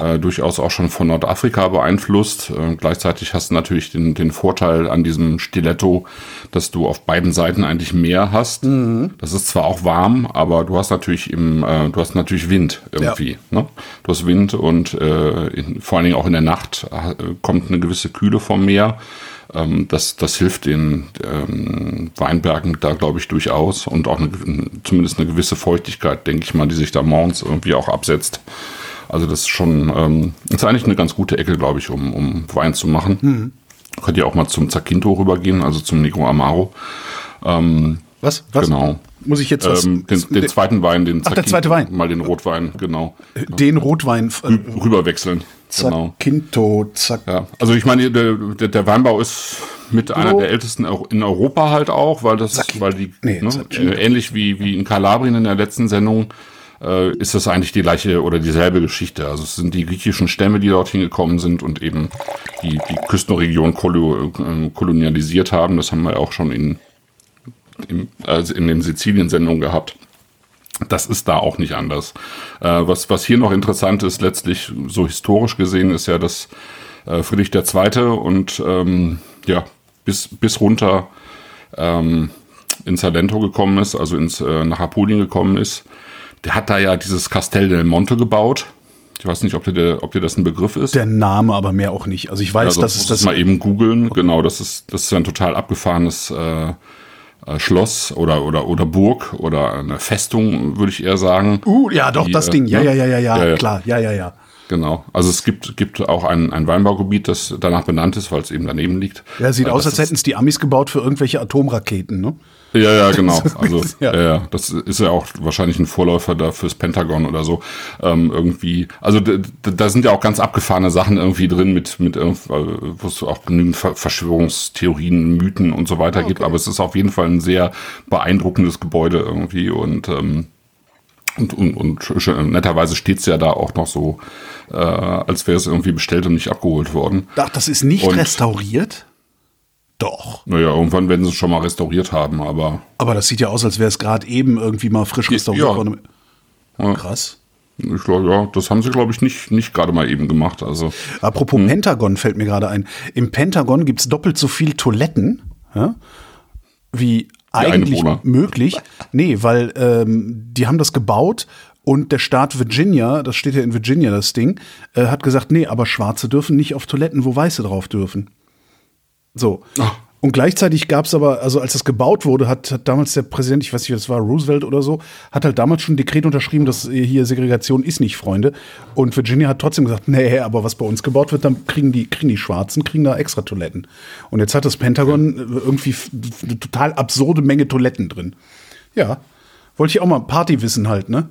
äh, durchaus auch schon von Nordafrika beeinflusst. Äh, gleichzeitig hast du natürlich den, den Vorteil an diesem Stiletto, dass du auf beiden Seiten eigentlich Meer hast. Das ist zwar auch warm, aber du hast natürlich im, äh, du hast natürlich Wind irgendwie. Ne? Du hast Wind und äh, in, vor allen Dingen auch in der Nacht äh, kommt eine gewisse Kühle vom Meer. Ähm, das, das hilft den ähm, Weinbergen da, glaube ich, durchaus und auch eine, zumindest eine gewisse Feuchtigkeit, denke ich mal, die sich da morgens irgendwie auch absetzt. Also das ist schon, ähm, ist eigentlich eine ganz gute Ecke, glaube ich, um, um Wein zu machen. Könnt ihr auch mal zum Zacquinto rübergehen, also zum Negro Amaro. Ähm, Was? Was? Genau. Muss ich jetzt was? Ähm, den, den zweiten Wein, den Ach, der zweite Wein. mal den Rotwein, genau. den Rotwein. Äh, Rüberwechseln. Genau. Zacquinto, Zack. Ja, also ich meine, der, der, der Weinbau ist mit einer der ältesten in Europa halt auch, weil das, Zacchino. weil die Nee, ne, äh, ähnlich wie wie in Kalabrien in der letzten Sendung äh, ist das eigentlich die gleiche oder dieselbe Geschichte. Also es sind die griechischen Stämme, die dorthin gekommen sind und eben die die Küstenregion kolo, äh, kolonialisiert haben. Das haben wir auch schon in im, also in den Sizilien-Sendungen gehabt. Das ist da auch nicht anders. Äh, was, was hier noch interessant ist, letztlich so historisch gesehen, ist ja, dass äh, Friedrich II. und ähm, ja, bis, bis runter ähm, in Salento gekommen ist, also ins, äh, nach Apulien gekommen ist. Der hat da ja dieses Castel del Monte gebaut. Ich weiß nicht, ob dir, ob dir das ein Begriff ist. Der Name aber mehr auch nicht. Also ich weiß, Also, dass es das. mal eben googeln. Genau, das ist, das ist ein total abgefahrenes äh, äh, Schloss oder, oder, oder Burg oder eine Festung, würde ich eher sagen. Uh, ja, doch, Die, das äh, Ding. Ja, ne? ja, ja, ja, ja, Ja, ja. klar. Ja, ja, ja. Genau. Also es gibt, gibt auch ein, ein Weinbaugebiet, das danach benannt ist, weil es eben daneben liegt. Ja, sieht Äh, aus, das als hätten es die Amis gebaut für irgendwelche Atomraketen, ne? Ja, ja, genau. Also Ja. ja. Das ist ja auch wahrscheinlich ein Vorläufer da fürs Pentagon oder so. Ähm, irgendwie, also da sind ja auch ganz abgefahrene Sachen irgendwie drin mit, mit äh, wo es auch genügend Ver Verschwörungstheorien, Mythen und so weiter gibt. Aber es ist auf jeden Fall ein sehr beeindruckendes Gebäude irgendwie und ähm, und, und, und netterweise steht's ja da auch noch so, äh, als wäre es irgendwie bestellt und nicht abgeholt worden. Ach, das ist nicht Und- restauriert? Doch. Naja, irgendwann werden sie es schon mal restauriert haben, aber Aber das sieht ja aus, als wäre es gerade eben irgendwie mal frisch restauriert worden. Ja. Krass. ich glaube, ja, das haben sie, glaube ich, nicht, nicht gerade mal eben gemacht. Also, Apropos Pentagon fällt mir gerade ein. Im Pentagon gibt es doppelt so viel Toiletten ja, wie eigentlich möglich. Nee, weil ähm, die haben das gebaut und der Staat Virginia, das steht ja in Virginia, das Ding, äh, hat gesagt, nee, aber Schwarze dürfen nicht auf Toiletten, wo Weiße drauf dürfen. So. Ah. Und gleichzeitig gab es aber, also als das gebaut wurde, hat, hat damals der Präsident, ich weiß nicht, das war Roosevelt oder so, hat halt damals schon ein Dekret unterschrieben, dass hier Segregation ist nicht, Freunde. Und Virginia hat trotzdem gesagt, nee, aber was bei uns gebaut wird, dann kriegen die, kriegen die Schwarzen, kriegen da extra Toiletten. Und jetzt hat das Pentagon irgendwie eine total absurde Menge Toiletten drin. Ja. Wollte ich auch mal Partywissen halt, ne?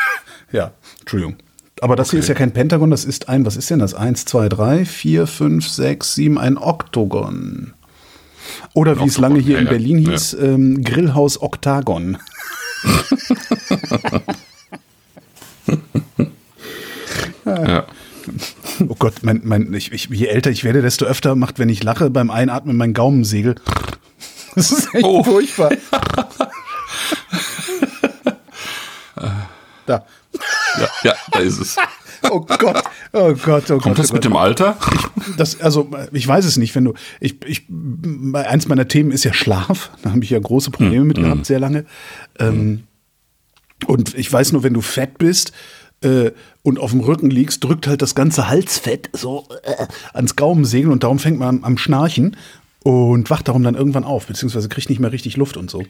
ja, Entschuldigung. Aber das hier ist ja kein Pentagon, das ist ein, was ist denn das? Eins, zwei, drei, vier, fünf, sechs, sieben, ein Oktogon. Oder wie es lange hier ja, in Berlin ja. hieß, ähm, Grillhaus Oktagon. ja. Oh Gott, mein, mein, ich, ich, je älter ich werde, desto öfter macht, wenn ich lache, beim Einatmen mein Gaumensegel. Das ist echt Oh. furchtbar. da. Ja, ja, da ist es. Oh Gott, oh Gott, oh Gott. Kommt das oh mit Gott. dem Alter? Das, also, ich weiß es nicht, wenn du, ich, ich, eins meiner Themen ist ja Schlaf. Da habe ich ja große Probleme mit gehabt, sehr lange. Ähm, und ich weiß nur, wenn du fett bist äh, und auf dem Rücken liegst, drückt halt das ganze Halsfett so äh, ans Gaumensegel und darum fängt man am, am Schnarchen und wacht darum dann irgendwann auf, beziehungsweise kriegt nicht mehr richtig Luft und so.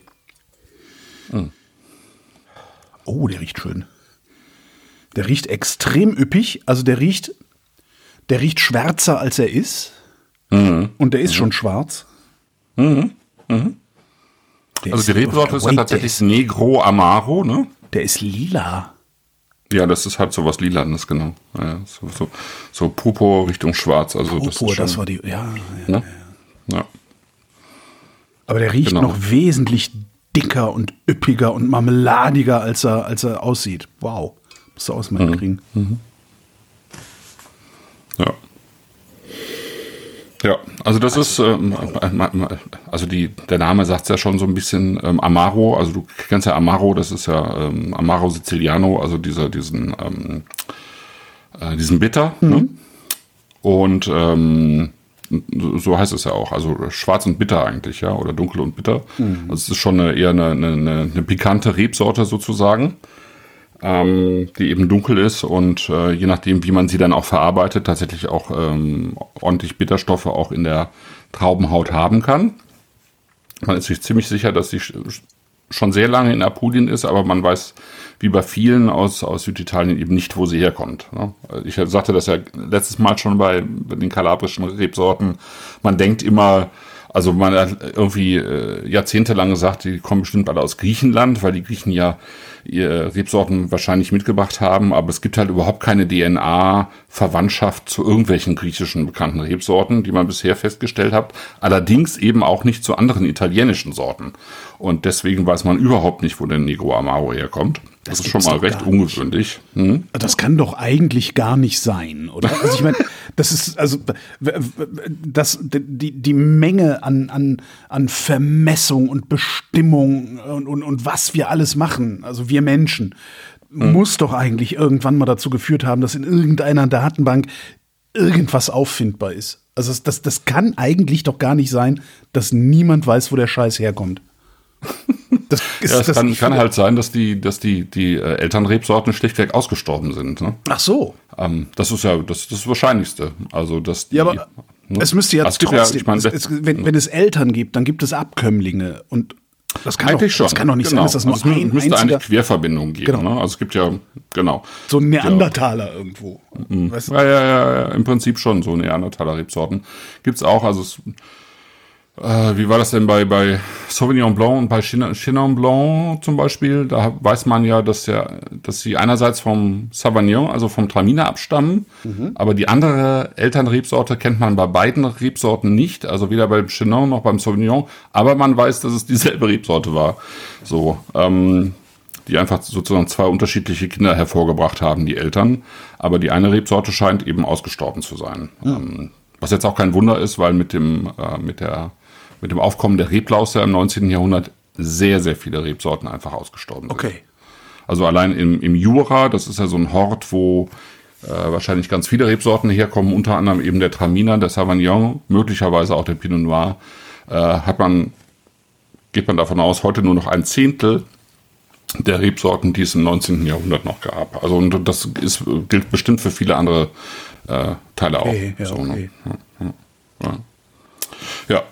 Oh, der riecht schön. Der riecht extrem üppig, also der riecht, der riecht schwärzer als er ist. Und der ist schon schwarz. Der Also die Rebsorte ist ja tatsächlich Negro Amaro, ne? der ist lila. Ja, das ist halt so was Lilanes, genau. Ja, so, so, so Purpur Richtung Schwarz. Also das, Purpur, ist schon, das war die, ja, ja. ne? Ja. Aber der riecht Genau. noch wesentlich dicker und üppiger und marmeladiger, als er, als er aussieht. Wow. Musst du ausmachen kriegen. Ja. Ja, also das ist, ähm, also die, der Name sagt es ja schon so ein bisschen, ähm, Amaro, also du kennst ja Amaro, das ist ja ähm, Amaro Siciliano, also dieser, diesen, ähm, äh, diesen Bitter, ne? Und ähm, so heißt es ja auch, also schwarz und bitter eigentlich, ja, oder dunkel und bitter. Also es ist schon eine, eher eine, eine, eine pikante Rebsorte sozusagen ähm, die eben dunkel ist und äh, je nachdem, wie man sie dann auch verarbeitet, tatsächlich auch ähm, ordentlich Bitterstoffe auch in der Traubenhaut haben kann. Man ist sich ziemlich sicher, dass sie sch- schon sehr lange in Apulien ist, aber man weiß, wie bei vielen aus, aus Süditalien eben nicht, wo sie herkommt. Ne? Ich sagte das ja letztes Mal schon bei den kalabrischen Rebsorten. Man denkt immer, also man hat irgendwie äh, jahrzehntelang gesagt, die kommen bestimmt alle aus Griechenland, weil die Griechen ja ihre Rebsorten wahrscheinlich mitgebracht haben, aber es gibt halt überhaupt keine DNA-Verwandtschaft zu irgendwelchen griechischen bekannten Rebsorten, die man bisher festgestellt hat. Allerdings eben auch nicht zu anderen italienischen Sorten. Und deswegen weiß man überhaupt nicht, wo der Negro Amaro herkommt. Das, Das ist schon mal recht ungewöhnlich. Hm? Das kann doch eigentlich gar nicht sein, oder? Also ich meine, das ist also das die die Menge an an an Vermessung und Bestimmung und und, und was wir alles machen, also wir Menschen, muss doch eigentlich irgendwann mal dazu geführt haben, dass in irgendeiner Datenbank irgendwas auffindbar ist. Also das, das, das kann eigentlich doch gar nicht sein, dass niemand weiß, wo der Scheiß herkommt. Das ist, Ja, es das, kann, kann halt sein, dass die, dass die, die äh, Elternrebsorten schlichtweg ausgestorben sind. Ne? Ach so. Ähm, das ist ja das, das Wahrscheinlichste. Also, dass die, Ja, aber ne? es müsste ja Also es gibt trotzdem, ich meine, es, es, wenn, wenn es Eltern gibt, dann gibt es Abkömmlinge und Das kann Eigentlich doch, schon. Das kann doch nicht genau. sein, dass das nur also es ein müsste einziger, eigentlich Querverbindungen geben. Genau. Ne? Also es gibt ja, genau. so ein Neandertaler irgendwo. Weißt du? Ja, ja, ja, ja, im Prinzip schon so Neandertaler Rebsorten. Gibt's auch, also es, äh, wie war das denn bei, bei Sauvignon Blanc und bei Chenin Blanc zum Beispiel? Da weiß man ja, dass ja, dass sie einerseits vom Sauvignon, also vom Traminer abstammen, aber die andere Elternrebsorte kennt man bei beiden Rebsorten nicht, also weder beim Chenin noch beim Sauvignon, aber man weiß, dass es dieselbe Rebsorte war. So, ähm, die einfach sozusagen zwei unterschiedliche Kinder hervorgebracht haben, die Eltern. Aber die eine Rebsorte scheint eben ausgestorben zu sein. Ähm, was jetzt auch kein Wunder ist, weil mit dem, äh, mit der, mit dem Aufkommen der Reblausse im 19. Jahrhundert sehr, sehr viele Rebsorten einfach ausgestorben sind. Okay. Also allein im, im Jura, das ist ja so ein Hort, wo äh, wahrscheinlich ganz viele Rebsorten herkommen, unter anderem eben der Traminer, der Sauvignon, möglicherweise auch der Pinot Noir, äh, hat man, geht man davon aus, heute nur noch ein Zehntel der Rebsorten, die es im 19. Jahrhundert noch gab. Also und das ist, gilt bestimmt für viele andere äh, Teile Okay, auch. ja, so, ne? okay. ja. Ja.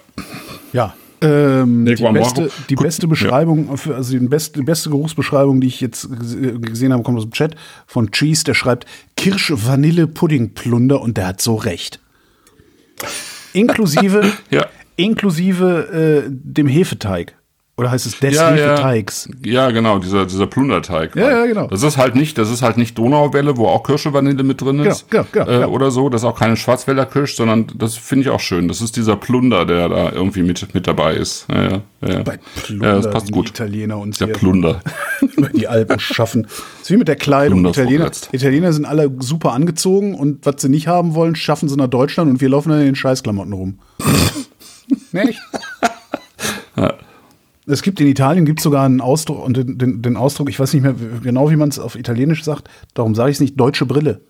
Ähm, Nick die beste, die beste ja. Beschreibung, für, also die beste, die beste Geruchsbeschreibung, die ich jetzt gese- gesehen habe, kommt aus dem Chat von Cheese, der schreibt Kirsch-Vanille-Pudding-Plunder und der hat so recht. Inklusive, Ja. inklusive äh, dem Hefeteig. Oder heißt es des Ja, ja. Hefeteigs? Ja, genau, dieser, dieser Plunderteig. Ja, ja, genau. Das ist halt nicht, das ist halt nicht Donauwelle, wo auch Kirschevanille mit drin ist. Genau, genau, genau, äh, ja. Oder so. Das ist auch keine Schwarzwälder Kirsch, sondern das finde ich auch schön. Das ist dieser Plunder, der da irgendwie mit, mit dabei ist. Ja, ja, ja. Bei ja, Plunder, das passt die gut. Italiener uns Der Plunder. die Alpen schaffen. Das ist wie mit der Kleidung. Italiener. Italiener sind alle super angezogen und was sie nicht haben wollen, schaffen sie nach Deutschland und wir laufen dann in den Scheißklamotten rum. Nicht? Es gibt in Italien gibt sogar einen Ausdruck und den, den, den Ausdruck, ich weiß nicht mehr genau, wie man es auf Italienisch sagt, darum sage ich es nicht, deutsche Brille.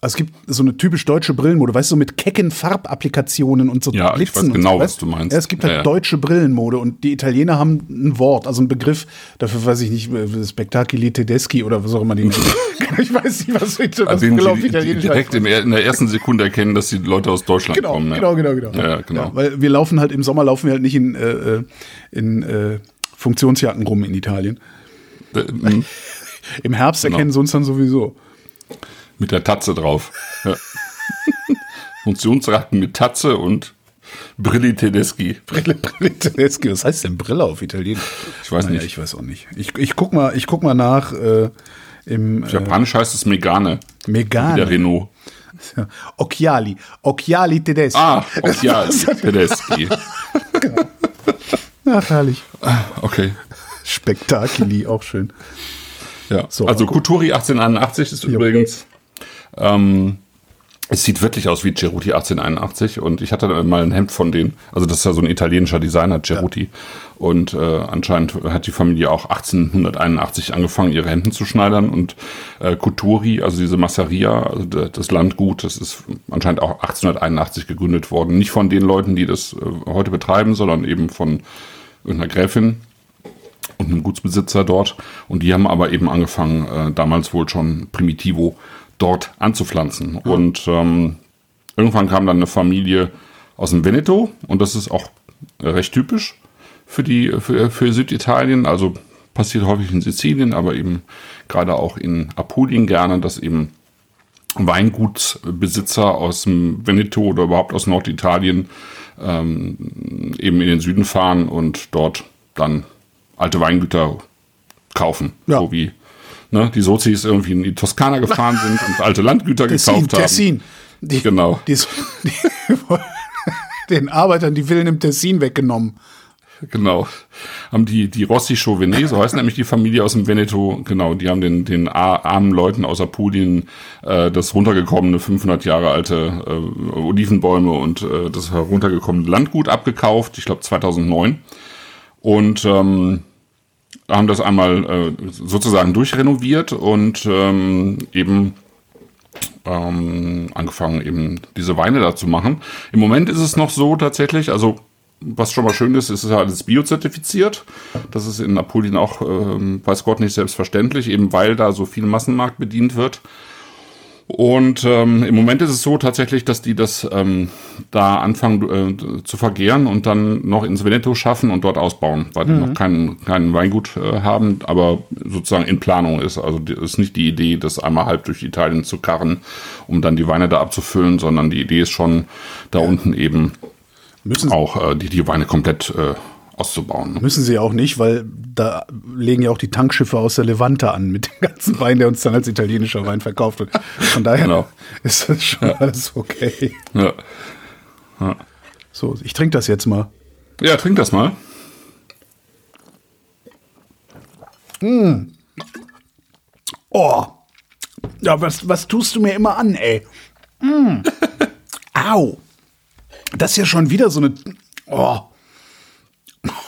Also es gibt so eine typisch deutsche Brillenmode, weißt du, so mit kecken Farbapplikationen und so Ja, ich weiß genau, so, was du meinst. Ja, es gibt halt Ja, deutsche Brillenmode und die Italiener haben ein Wort, also einen Begriff, dafür weiß ich nicht, äh, Spettacoli Tedeschi oder was auch immer die nennen. Ich weiß nicht, was, was Also den genau auf sie Italienisch direkt im, in der ersten Sekunde erkennen, dass die Leute aus Deutschland Genau, kommen. genau, genau, genau. Ja, genau. Weil wir laufen halt im Sommer laufen wir halt nicht in, äh, äh, in äh, Funktionsjacken rum in Italien. Äh, mm, Im Herbst Genau. erkennen sie uns dann sowieso. Mit der Tatze drauf. Ja. Funktionsracken mit Tatze und Brilli Tedeschi. Brille, Brille Tedeschi. Was heißt denn Brille auf Italienisch? Ich weiß Naja, nicht. Ich weiß auch nicht. Ich, ich guck mal, ich guck mal nach äh, im äh, Japanisch heißt es Megane. Der Megane. Renault. Occhiali. Occhiali Tedeschi. Ah, ja, Tedeschi. Ach, herrlich. Okay. Spektakuli, auch schön. Ja. So, also Couturi 1881 ist übrigens, ähm, es sieht wirklich aus wie Ceruti 1881 und ich hatte mal ein Hemd von denen, also das ist ja so ein italienischer Designer, Ceruti. Und äh, anscheinend hat die Familie auch 1881 angefangen, ihre Hemden zu schneidern und äh, Couturi, also diese Masseria, also das Landgut, das ist anscheinend auch 1881 gegründet worden. Nicht von den Leuten, die das äh, heute betreiben, sondern eben von irgendeiner Gräfin und einem Gutsbesitzer dort. Und die haben aber eben angefangen, äh, damals wohl schon Primitivo dort anzupflanzen. Und ähm, irgendwann kam dann eine Familie aus dem Veneto und das ist auch äh, recht typisch für die für, für Süditalien. Also passiert häufig in Sizilien, aber eben gerade auch in Apulien gerne, dass eben Weingutsbesitzer aus dem Veneto oder überhaupt aus Norditalien ähm, eben in den Süden fahren und dort dann alte Weingüter kaufen. Ja. So wie ne, die Sozis irgendwie in die Toskana gefahren sind und alte Landgüter Tessin, gekauft haben. Tessin. Die, Genau. Die, die, den Arbeitern die Villen im Tessin weggenommen. Genau. Haben die, die Rossi Chauvenet, so heißt nämlich die Familie aus dem Veneto, genau, die haben den, den ar- armen Leuten aus Apulien äh, das runtergekommene, 500 Jahre alte äh, Olivenbäume und äh, das heruntergekommene Landgut abgekauft, ich glaube 2009. Und ähm, haben das einmal äh, sozusagen durchrenoviert und ähm, eben ähm, angefangen, eben diese Weine da zu machen. Im Moment ist es noch so tatsächlich, also was schon mal schön ist, ist es ja alles biozertifiziert. Das ist in Apulien auch, ähm, weiß Gott, nicht selbstverständlich, eben weil da so viel Massenmarkt bedient wird. Und ähm, im Moment ist es so tatsächlich, dass die das ähm, da anfangen äh, zu vergehren und dann noch ins Veneto schaffen und dort ausbauen, weil die noch keinen keinen Weingut äh, haben, aber sozusagen in Planung ist. Also die, ist nicht die Idee, das einmal halb durch Italien zu karren, um dann die Weine da abzufüllen, sondern die Idee ist schon da unten eben Müssen, auch äh, die, die Weine komplett äh, auszubauen. ne? müssen sie auch nicht, weil da legen ja auch die Tankschiffe aus der Levante an mit dem ganzen Wein, der uns dann als italienischer Wein verkauft wird. Von daher Genau. ist das schon alles okay. Ja. So, ich trinke das jetzt mal. ja, trink das mal. Oh. Ja, was, was tust du mir immer an, ey? Mm. Au. Das ist ja schon wieder so eine. Oh.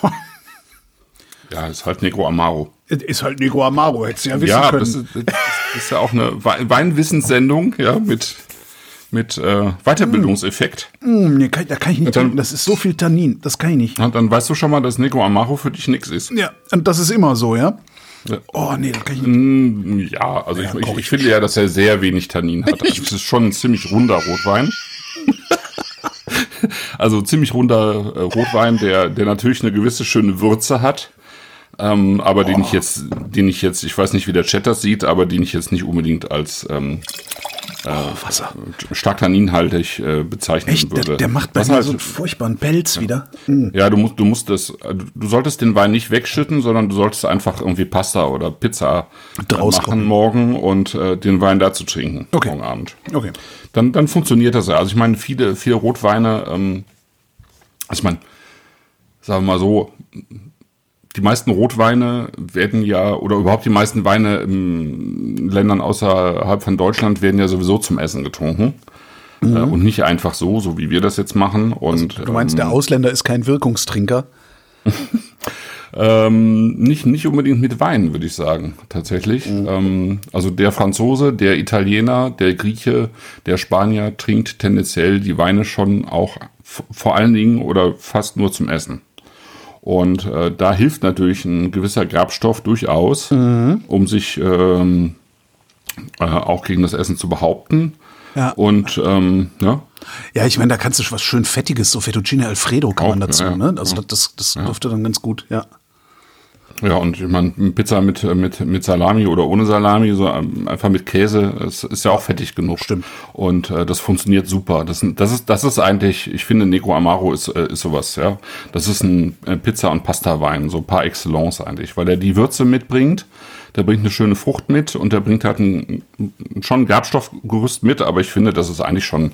Ja, ist halt Negro Amaro. Ist halt Negro Amaro, hättest du ja wissen Ja, können. das ist, das ist ja auch eine Wei- Weinwissenssendung, ja, mit, mit äh, Weiterbildungseffekt. Mm, nee, kann, da kann ich nicht dann- trinken. Das ist so viel Tannin. Das kann ich nicht. Ja, dann weißt du schon mal, dass Negro Amaro für dich nix ist. Ja, und das ist immer so, ja? Ja. Oh, nee, das kann ich nicht. Ja, also ich, ich, komm, ich finde ja, dass er sehr wenig Tannin hat. Also es ist schon ein ziemlich runder Rotwein. also ziemlich runder äh, Rotwein, der, der natürlich eine gewisse schöne Würze hat. Ähm, aber den ich jetzt, den ich jetzt, ich weiß nicht, wie der Chat das sieht, aber den ich jetzt nicht unbedingt als ähm, Oh, Wasser. stark tanninhaltig äh, bezeichnen Echt, würde. der, der macht bei mir so einen furchtbaren Pelz wieder. Mm. ja, du musst, du musst das, äh, du solltest den Wein nicht wegschütten, sondern du solltest einfach irgendwie Pasta oder Pizza äh, Draus machen kochen. morgen und äh, den Wein dazu trinken Okay. morgen Abend. Okay. Dann, dann funktioniert das ja. Also ich meine, viele, viele Rotweine, ähm, also ich meine, sagen wir mal so, die meisten Rotweine werden ja, oder überhaupt die meisten Weine in Ländern außerhalb von Deutschland werden ja sowieso zum Essen getrunken. Äh, und nicht einfach so, so wie wir das jetzt machen. Und Mhm. Du meinst, der Ausländer ist kein Wirkungstrinker? Ähm, nicht, nicht unbedingt mit Wein, würde ich sagen, tatsächlich. Ähm, also der Franzose, der Italiener, der Grieche, der Spanier trinkt tendenziell die Weine schon auch vor allen Dingen oder fast nur zum Essen. Und äh, da hilft natürlich ein gewisser Gerbstoff durchaus, um sich ähm, äh, auch gegen das Essen zu behaupten. Ja. Und ähm, ja, Ja, ich meine, da kannst du was schön Fettiges, so Fettuccine Alfredo kann Auch, man dazu, ja, ja. ne? Also das, das, das dürfte dann ganz gut, ja. Ja, und ich meine, Pizza mit, mit, mit Salami oder ohne Salami, so ähm, einfach mit Käse, das ist ja auch fettig genug. Stimmt. Und äh, das funktioniert super. Das, das, ist, das ist eigentlich, ich finde, Negro Amaro ist, äh, ist sowas, ja. Das ist ein äh, Pizza- und Pasta-Wein, so par excellence eigentlich, weil er die Würze mitbringt, der bringt eine schöne Frucht mit und der bringt halt ein, schon ein Gerbstoffgerüst mit, aber ich finde, dass es eigentlich schon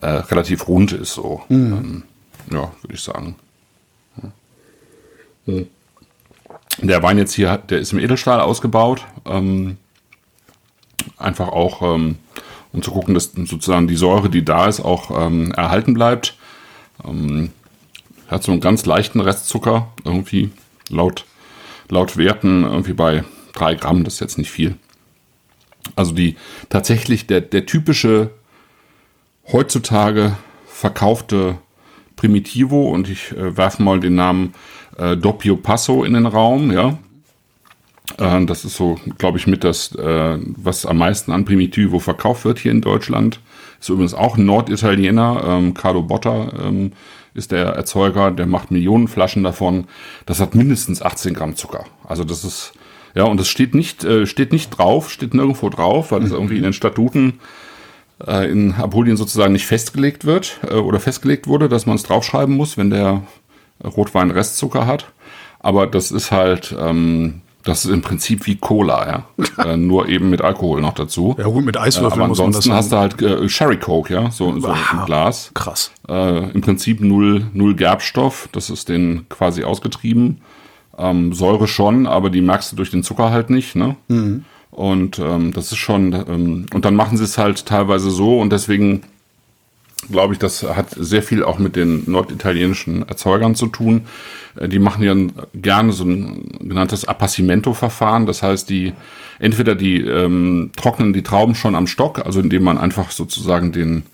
äh, relativ rund ist, so. Ähm, ja, würde ich sagen. Der Wein jetzt hier, der ist im Edelstahl ausgebaut. Ähm, einfach auch, ähm, um zu gucken, dass sozusagen die Säure, die da ist, auch ähm, erhalten bleibt. Ähm, hat so einen ganz leichten Restzucker, irgendwie laut, laut Werten irgendwie bei drei Gramm, das ist jetzt nicht viel. Also die tatsächlich der, der typische heutzutage verkaufte Primitivo und ich äh, werfe mal den Namen äh, Doppio Passo in den Raum, ja. Äh, das ist so, glaube ich, mit das, äh, was am meisten an Primitivo verkauft wird hier in Deutschland. Ist übrigens auch ein Norditaliener, ähm, Carlo Botta ähm, ist der Erzeuger, der macht Millionen Flaschen davon. Das hat mindestens 18 Gramm Zucker. Also das ist, ja, und es steht nicht, äh, steht nicht drauf, steht nirgendwo drauf, weil das irgendwie in den Statuten äh, in Apulien sozusagen nicht festgelegt wird äh, oder festgelegt wurde, dass man es draufschreiben muss, wenn der Rotwein Restzucker hat. Aber das ist halt, ähm, das ist im Prinzip wie Cola, ja. äh, nur eben mit Alkohol noch dazu. Ja gut, mit Äh, Eiswürfeln aber man das ansonsten hast du halt äh, Sherry Coke, ja, so, so ein Glas. Krass. Äh, Im Prinzip null, null Gerbstoff, das ist den quasi ausgetrieben. Ähm, Säure schon, aber die merkst du durch den Zucker halt nicht, ne? Und ähm, das ist schon, ähm, und dann machen sie es halt teilweise so und deswegen glaube ich, das hat sehr viel auch mit den norditalienischen Erzeugern zu tun. Äh, Die machen ja gerne so ein genanntes Appassimento-Verfahren. Das heißt, die entweder die ähm, trocknen die Trauben schon am Stock, also indem man einfach sozusagen den,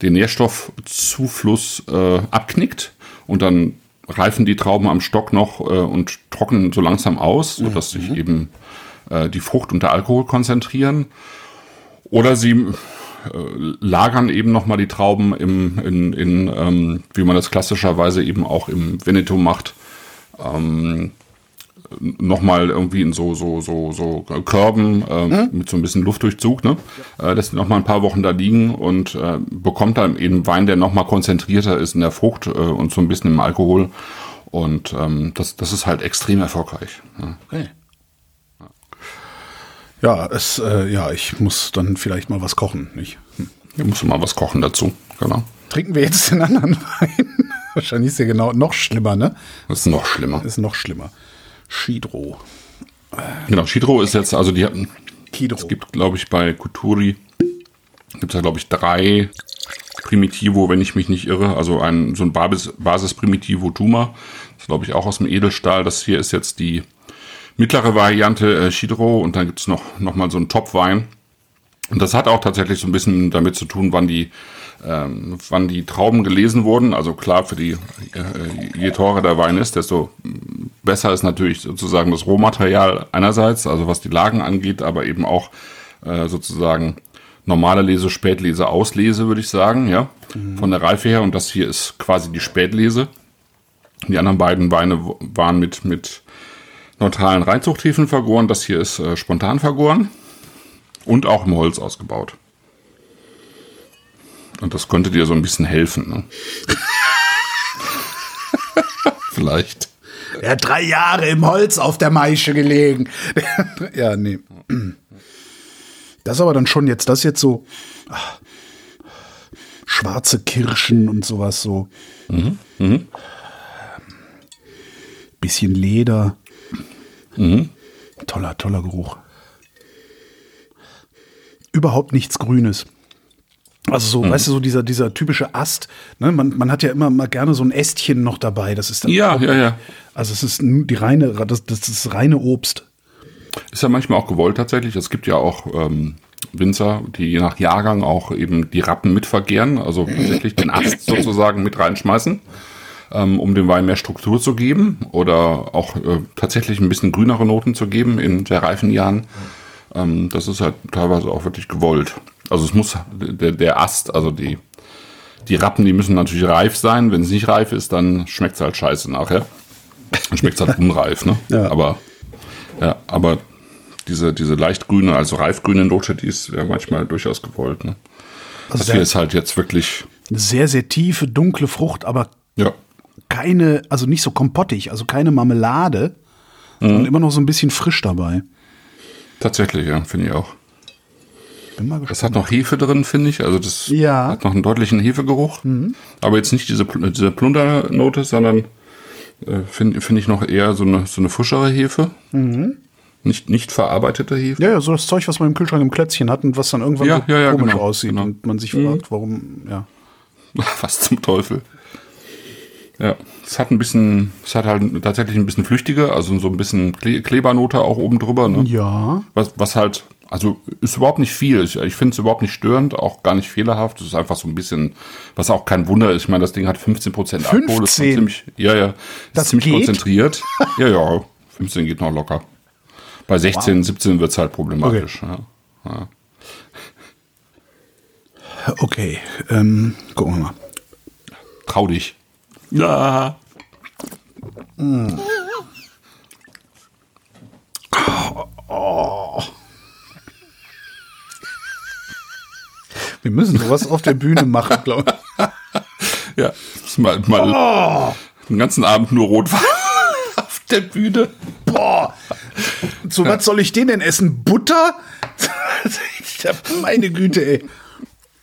den Nährstoffzufluss äh, abknickt und dann reifen die Trauben am Stock noch äh, und trocknen so langsam aus, sodass sich eben äh, die Frucht und der Alkohol konzentrieren. Oder sie lagern eben nochmal die Trauben im, in, in ähm, wie man das klassischerweise eben auch im Veneto macht, ähm, nochmal irgendwie in so, so, so, so Körben äh, mit so ein bisschen Luftdurchzug, ne? Äh, lässt nochmal ein paar Wochen da liegen und äh, bekommt dann eben Wein, der nochmal konzentrierter ist in der Frucht äh, und so ein bisschen im Alkohol. Und ähm, das, das ist halt extrem erfolgreich. Ja. Okay. Ja, es, äh, ja, ich muss dann vielleicht mal was kochen, nicht? Hm. Hier muss mal was kochen dazu, genau. Trinken wir jetzt den anderen Wein? Wahrscheinlich ist der genau noch schlimmer, ne? Das ist noch schlimmer. Ist noch schlimmer. Shidro. Genau, Shidro ist jetzt, also die hatten, Kidro. es gibt, glaube ich, bei Kuturi, gibt es ja, glaube ich, drei Primitivo, wenn ich mich nicht irre. Also ein, so ein Basis, Basis Primitivo Tuma. Das ist, glaube ich, auch aus dem Edelstahl. Das hier ist jetzt die mittlere Variante äh, Shidro und dann gibt es noch, noch mal so einen Topwein. Und das hat auch tatsächlich so ein bisschen damit zu tun, wann die, ähm, wann die Trauben gelesen wurden. Also klar, für die, äh, je teurer der Wein ist, desto besser ist natürlich sozusagen das Rohmaterial einerseits, also was die Lagen angeht, aber eben auch äh, sozusagen normale Lese, Spätlese, Auslese, würde ich sagen, ja, von der Reife her. Und das hier ist quasi die Spätlese. Die anderen beiden Weine waren mit, mit neutralen Reinzuchthäfen vergoren. Das hier ist äh, spontan vergoren und auch im Holz ausgebaut. Und das könnte dir so ein bisschen helfen. Ne? Vielleicht. Er hat drei Jahre im Holz auf der Maische gelegen. ja, nee. Das aber dann schon jetzt, das jetzt so ach, schwarze Kirschen und sowas so. Bisschen Leder. Toller, toller Geruch. Überhaupt nichts Grünes. Also so, weißt du, so dieser, dieser typische Ast, ne? man, man hat ja immer mal gerne so ein Ästchen noch dabei. Das ist dann Ja, ja, ja. also es ist die reine, das, das ist reine Obst. Ist ja manchmal auch gewollt tatsächlich. Es gibt ja auch ähm, Winzer, die je nach Jahrgang auch eben die Rappen mitvergären, also tatsächlich den Ast sozusagen mit reinschmeißen, ähm, um dem Wein mehr Struktur zu geben oder auch äh, tatsächlich ein bisschen grünere Noten zu geben in sehr reifen Jahren. Ähm, das ist halt teilweise auch wirklich gewollt. Also es muss der, der Ast, also die, die Rappen, die müssen natürlich reif sein. Wenn es nicht reif ist, dann schmeckt es halt scheiße nachher. Dann schmeckt es halt unreif, ne? Ja. Aber ja, aber diese, diese leicht grüne, also reifgrüne Note, die ist ja manchmal durchaus gewollt. Ne? Also Das hier ist halt jetzt wirklich, eine sehr, sehr tiefe, dunkle Frucht, aber ja, keine, also nicht so kompottig, also keine Marmelade, sondern immer noch so ein bisschen frisch dabei. tatsächlich, ja, finde ich auch. Bin mal Das hat noch Hefe drin, finde ich. Also das Ja. hat noch einen deutlichen Hefegeruch. Aber jetzt nicht diese, diese Plundernote, sondern äh, finde find ich noch eher so eine, so eine frischere Hefe. Nicht, nicht verarbeitete Hefe. Ja, ja, so das Zeug, was man im Kühlschrank im Klötzchen hat und was dann irgendwann Ja, so ja, ja, komisch genau, aussieht genau. und man sich fragt, warum, ja. Was zum Teufel. Ja, es hat ein bisschen, es hat halt tatsächlich ein bisschen flüchtige, also so ein bisschen Kle Klebernote auch oben drüber. Ne? Ja. Was, was halt, also ist überhaupt nicht viel. Ich, ich finde es überhaupt nicht störend, auch gar nicht fehlerhaft. Es ist einfach so ein bisschen, was auch kein Wunder ist. Ich meine, das Ding hat 15 Prozent Alkohol. Ist schon 15? ziemlich, ja, ja, ist Das ziemlich geht? konzentriert. Ja, ja, 15 geht noch locker. Bei 16, 17 wird es halt problematisch. Ja. Ja. Okay, ähm, gucken wir mal. Trau dich. Ja. Wir müssen sowas auf der Bühne machen, glaube ich. Ja, mal, mal den ganzen Abend nur Rotwein auf der Bühne. Boah. So, was soll ich den denn essen? Butter? Meine Güte, ey.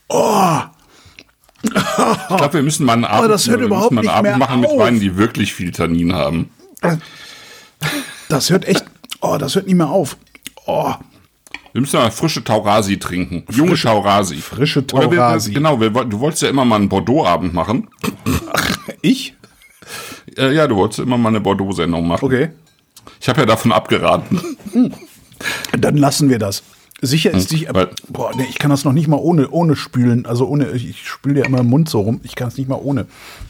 Oh, Ich glaube, wir müssen mal einen Abend, das hört überhaupt müssen mal einen nicht Abend mehr machen mit auf. Weinen, die wirklich viel Tannin haben. das hört echt, oh, das hört nicht mehr auf. Oh, Wir müssen mal frische Taurasi trinken. Junge Frische- Taurasi. frische Oder wir- Taurasi. Genau, wir, du wolltest ja immer mal einen Bordeaux-Abend machen. ich? Äh, ja, du wolltest immer mal eine Bordeaux-Sendung machen. Okay. Ich habe ja davon abgeraten. Dann lassen wir das. Sicher ist dich, Hm, weil- boah, nee, ich kann das noch nicht mal ohne, ohne spülen. Also ohne, ich, spüle ja immer im Mund so rum. Ich kann es nicht mal ohne.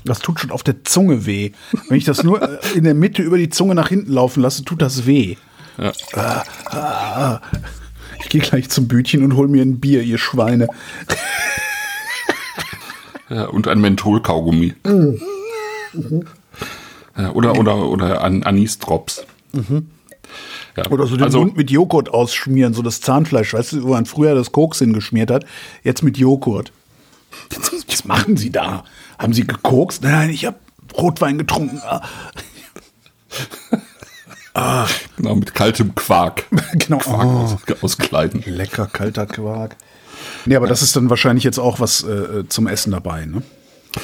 Das tut schon auf der Zunge weh. Wenn ich das nur äh, in der Mitte über die Zunge nach hinten laufen lasse, tut das weh. Ja. ich gehe gleich zum Bütchen und hol mir ein Bier, ihr Schweine. Ja, und ein Mentholkaugummi. Ja, oder, oder, oder An Anis-Drops. Ja, Oder so den also, Mund mit Joghurt ausschmieren, so das Zahnfleisch, weißt du, wo man früher das Koks hingeschmiert hat, jetzt mit Joghurt. Was machen Sie da? Haben Sie gekokst? Nein, ich habe Rotwein getrunken. Ah, genau, mit kaltem Quark. genau. Quark Oh, aus, auskleiden. lecker, kalter Quark. Nee, aber das ist dann wahrscheinlich jetzt auch was äh, zum Essen dabei, ne?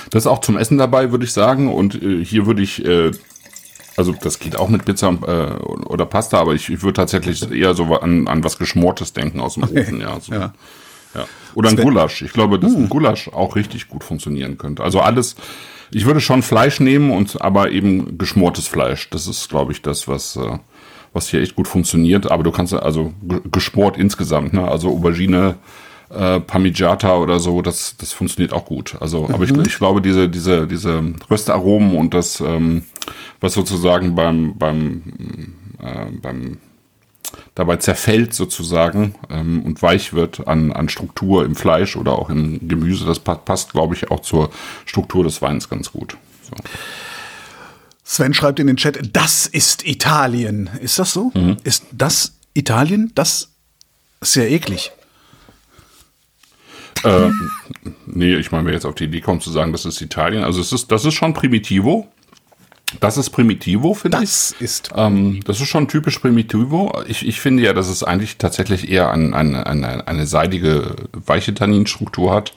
Das ist auch zum Essen dabei, würde ich sagen. Und äh, hier würde ich, äh, also das geht auch mit Pizza äh, oder Pasta, aber ich, ich würde tatsächlich eher so an, an was Geschmortes denken aus dem Ofen. Ja, so. Ja. ja. Oder ein Gulasch. Ich glaube, dass ein Gulasch auch richtig gut funktionieren könnte. Also alles, ich würde schon Fleisch nehmen und aber eben geschmortes Fleisch. Das ist, glaube ich, das, was, äh, was hier echt gut funktioniert. Aber du kannst also ge- geschmort insgesamt, ne? Also Aubergine, äh, Parmigiata oder so, das, das funktioniert auch gut. Also, aber ich, ich glaube, diese, diese, diese Röstaromen und das, ähm, was sozusagen beim, beim, äh, beim dabei zerfällt sozusagen ähm, und weich wird an, an Struktur im Fleisch oder auch im Gemüse. Das pa- passt, glaube ich, auch zur Struktur des Weins ganz gut. So. Sven schreibt in den Chat, das ist Italien. Ist das so? Ist das Italien? Das ist ja eklig. Äh, nee, ich meine, wer jetzt auf die Idee kommt zu sagen, das ist Italien, also es ist, das ist schon Primitivo. Das ist Primitivo, finde ich. Das ist. Ähm, das ist schon typisch Primitivo. Ich, ich finde ja, dass es eigentlich tatsächlich eher an, an, an eine, eine seidige, weiche Tanninstruktur hat.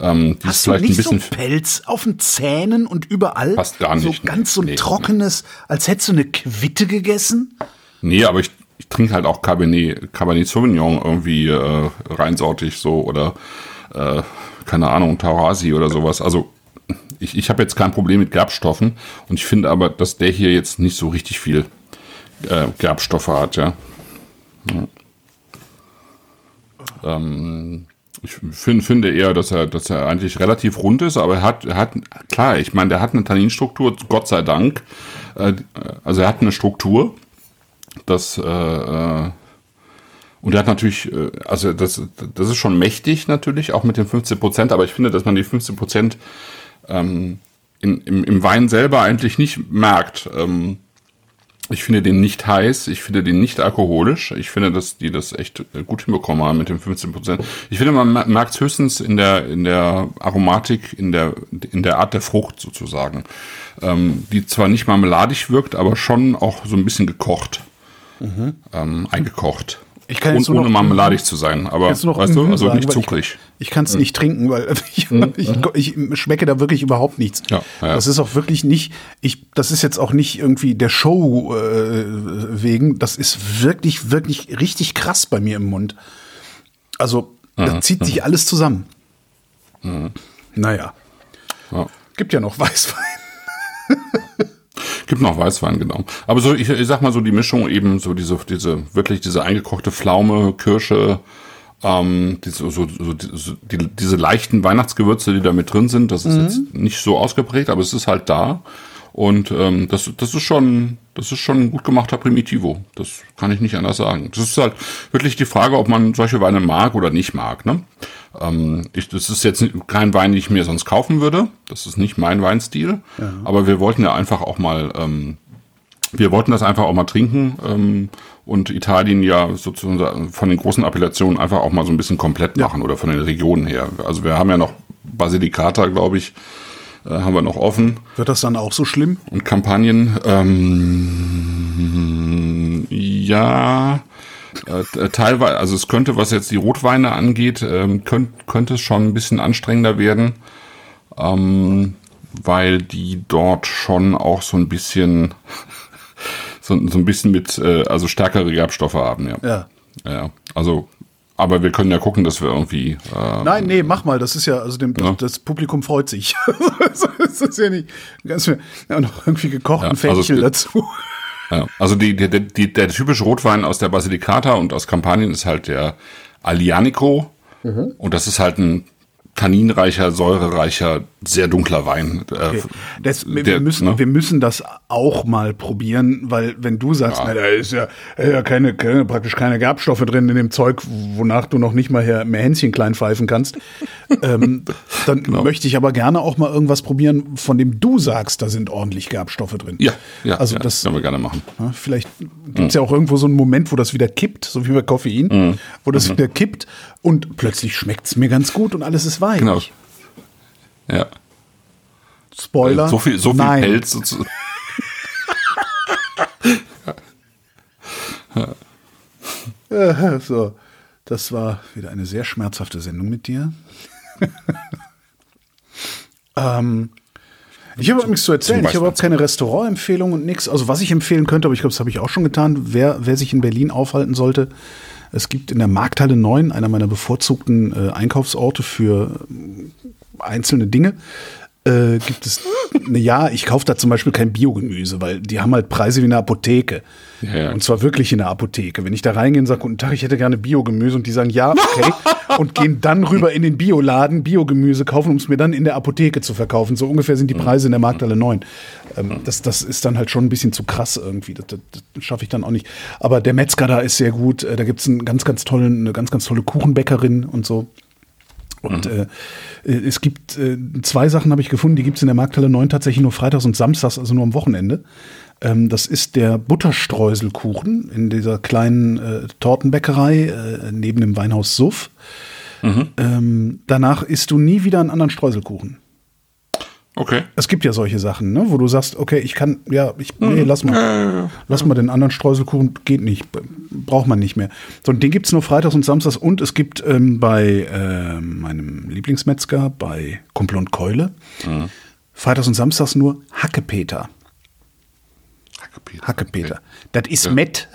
Ähm, die ist Hast du vielleicht ein nicht bisschen. so Pelz auf den Zähnen und überall? Fast gar nicht, So ganz so ein nee. trockenes, als hättest du eine Quitte gegessen? Nee, aber ich, ich trinke halt auch Cabernet, Cabernet Sauvignon irgendwie äh, reinsortig so oder äh, keine Ahnung, Taurasi oder sowas. Also ich, ich habe jetzt kein Problem mit Gerbstoffen und ich finde aber, dass der hier jetzt nicht so richtig viel äh, Gerbstoffe hat, ja. ja. Ähm, ich find, finde eher, dass er, dass er eigentlich relativ rund ist, aber er hat, er hat, klar, ich meine, der hat eine Tanninstruktur, Gott sei Dank. Äh, also er hat eine Struktur, das äh, äh, und er hat natürlich, äh, also das, das ist schon mächtig natürlich, auch mit den 15 Prozent, aber ich finde, dass man die 15 Prozent ähm, in, im, im Wein selber eigentlich nicht merkt. Ähm, ich finde den nicht heiß, ich finde den nicht alkoholisch. Ich finde, dass die das echt äh, gut hinbekommen haben mit den 15 Prozent. Ich finde, man merkt höchstens in der, in der Aromatik, in der, in der Art der Frucht sozusagen. Ähm, die zwar nicht marmeladig wirkt, aber schon auch so ein bisschen gekocht. Ähm, eingekocht. Ich kann Und jetzt nur ohne noch- marmeladig zu sein, aber weißt du, mhm also sagen, nicht zuckrig. Ich, ich kann es nicht trinken, weil ich, ich, ich schmecke da wirklich überhaupt nichts. Ja, ja. Das ist auch wirklich nicht, ich, das ist jetzt auch nicht irgendwie der Show äh, wegen, das ist wirklich, wirklich richtig krass bei mir im Mund. Also, da zieht sich alles zusammen. Naja, Ja. gibt ja noch Weißwein. Gibt noch Weißwein, genau. Aber so, ich, ich sag mal so die Mischung eben, so diese, diese, wirklich diese eingekochte Pflaume, Kirsche, ähm, diese, so, so, so, die, diese leichten Weihnachtsgewürze, die da mit drin sind, das ist jetzt nicht so ausgeprägt, aber es ist halt da. Und ähm, das, das ist schon, das ist schon ein gut gemachter Primitivo. Das kann ich nicht anders sagen. Das ist halt wirklich die Frage, ob man solche Weine mag oder nicht mag. Ne? Ähm, ich, das ist jetzt kein Wein, den ich mir sonst kaufen würde. Das ist nicht mein Weinstil. Aber wir wollten ja einfach auch mal, ähm, wir wollten das einfach auch mal trinken. Ähm, und Italien ja sozusagen von den großen Appellationen einfach auch mal so ein bisschen komplett machen oder von den Regionen her. Also wir haben ja noch Basilicata, glaube ich, äh, haben wir noch offen Wird das dann auch so schlimm? und Kampagnen. Ähm, ja, äh, teilweise, also es könnte, was jetzt die Rotweine angeht, ähm, könnt, könnte es schon ein bisschen anstrengender werden, ähm, weil die dort schon auch so ein bisschen, so, so ein bisschen mit, äh, also stärkere Gerbstoffe haben, ja. Ja. Ja, also, aber wir können ja gucken, dass wir irgendwie, äh, Nein, nee, mach mal. Das ist ja, also dem, Ja. das Publikum freut sich. das ist ja nicht ganz ja, noch irgendwie gekochten Ja, also gibt- dazu. Ja, also die, die, die, der typische Rotwein aus der Basilicata und aus Kampanien ist halt der Alianico. Und das ist halt ein tanninreicher, säurereicher sehr dunkler Wein. Äh, Okay. Das, wir, der, müssen, ne? wir müssen das auch mal probieren, weil wenn du sagst, Ja. na, da ist ja, äh, ja keine, keine, praktisch keine Gerbstoffe drin in dem Zeug, wonach du noch nicht mal her, mehr Hänschen klein pfeifen kannst, ähm, dann Genau. möchte ich aber gerne auch mal irgendwas probieren, von dem du sagst, da sind ordentlich Gerbstoffe drin. Ja, ja, also ja, das können wir gerne machen. vielleicht gibt es ja auch irgendwo so einen Moment, wo das wieder kippt, so wie bei Koffein, Mhm. wo das wieder kippt und plötzlich schmeckt es mir ganz gut und alles ist weich. Genau. Ja. Spoiler. So viel, so viel Nein. Pelz. sozu- Äh, So, das war wieder eine sehr schmerzhafte Sendung mit dir. ähm, ich habe nichts zu erzählen. Ich habe überhaupt keine Restaurantempfehlung und nichts. Also was ich empfehlen könnte, aber ich glaube, das habe ich auch schon getan, wer, wer sich in Berlin aufhalten sollte. Es gibt in der Markthalle 9, einer meiner bevorzugten äh, Einkaufsorte für einzelne Dinge, äh, gibt es, ja, ich kaufe da zum Beispiel kein Biogemüse, weil die haben halt Preise wie eine Apotheke. Ja. Und zwar wirklich in der Apotheke. Wenn ich da reingehe und sage, guten Tag, ich hätte gerne Biogemüse und die sagen, ja, okay, und gehen dann rüber in den Bioladen, Biogemüse kaufen, um es mir dann in der Apotheke zu verkaufen. So ungefähr sind die Preise in der Markthalle 9. Ähm, das, das ist dann halt schon ein bisschen zu krass irgendwie. Das, das, das schaffe ich dann auch nicht. Aber der Metzger da ist sehr gut. Äh, Da gibt es einen ganz, ganz tollen, eine ganz, ganz tolle Kuchenbäckerin und so. Und äh, äh, es gibt äh, zwei Sachen, habe ich gefunden, die gibt es in der Markthalle 9 tatsächlich nur freitags und samstags, also nur am Wochenende. Ähm, das ist der Butterstreuselkuchen in dieser kleinen äh, Tortenbäckerei äh, neben dem Weinhaus Suff. Ähm, danach isst du nie wieder einen anderen Streuselkuchen. Okay. Es gibt ja solche Sachen, ne, wo du sagst, okay, ich kann, ja, ich, nee, lass mal. Lass mal den anderen Streuselkuchen, geht nicht, braucht man nicht mehr. So, und den gibt's nur freitags und samstags und es gibt ähm, bei ähm, meinem Lieblingsmetzger, bei Kumpel und Keule, freitags und samstags nur Hackepeter. Hackepeter. Hackepeter. Das ist Ja. Mett.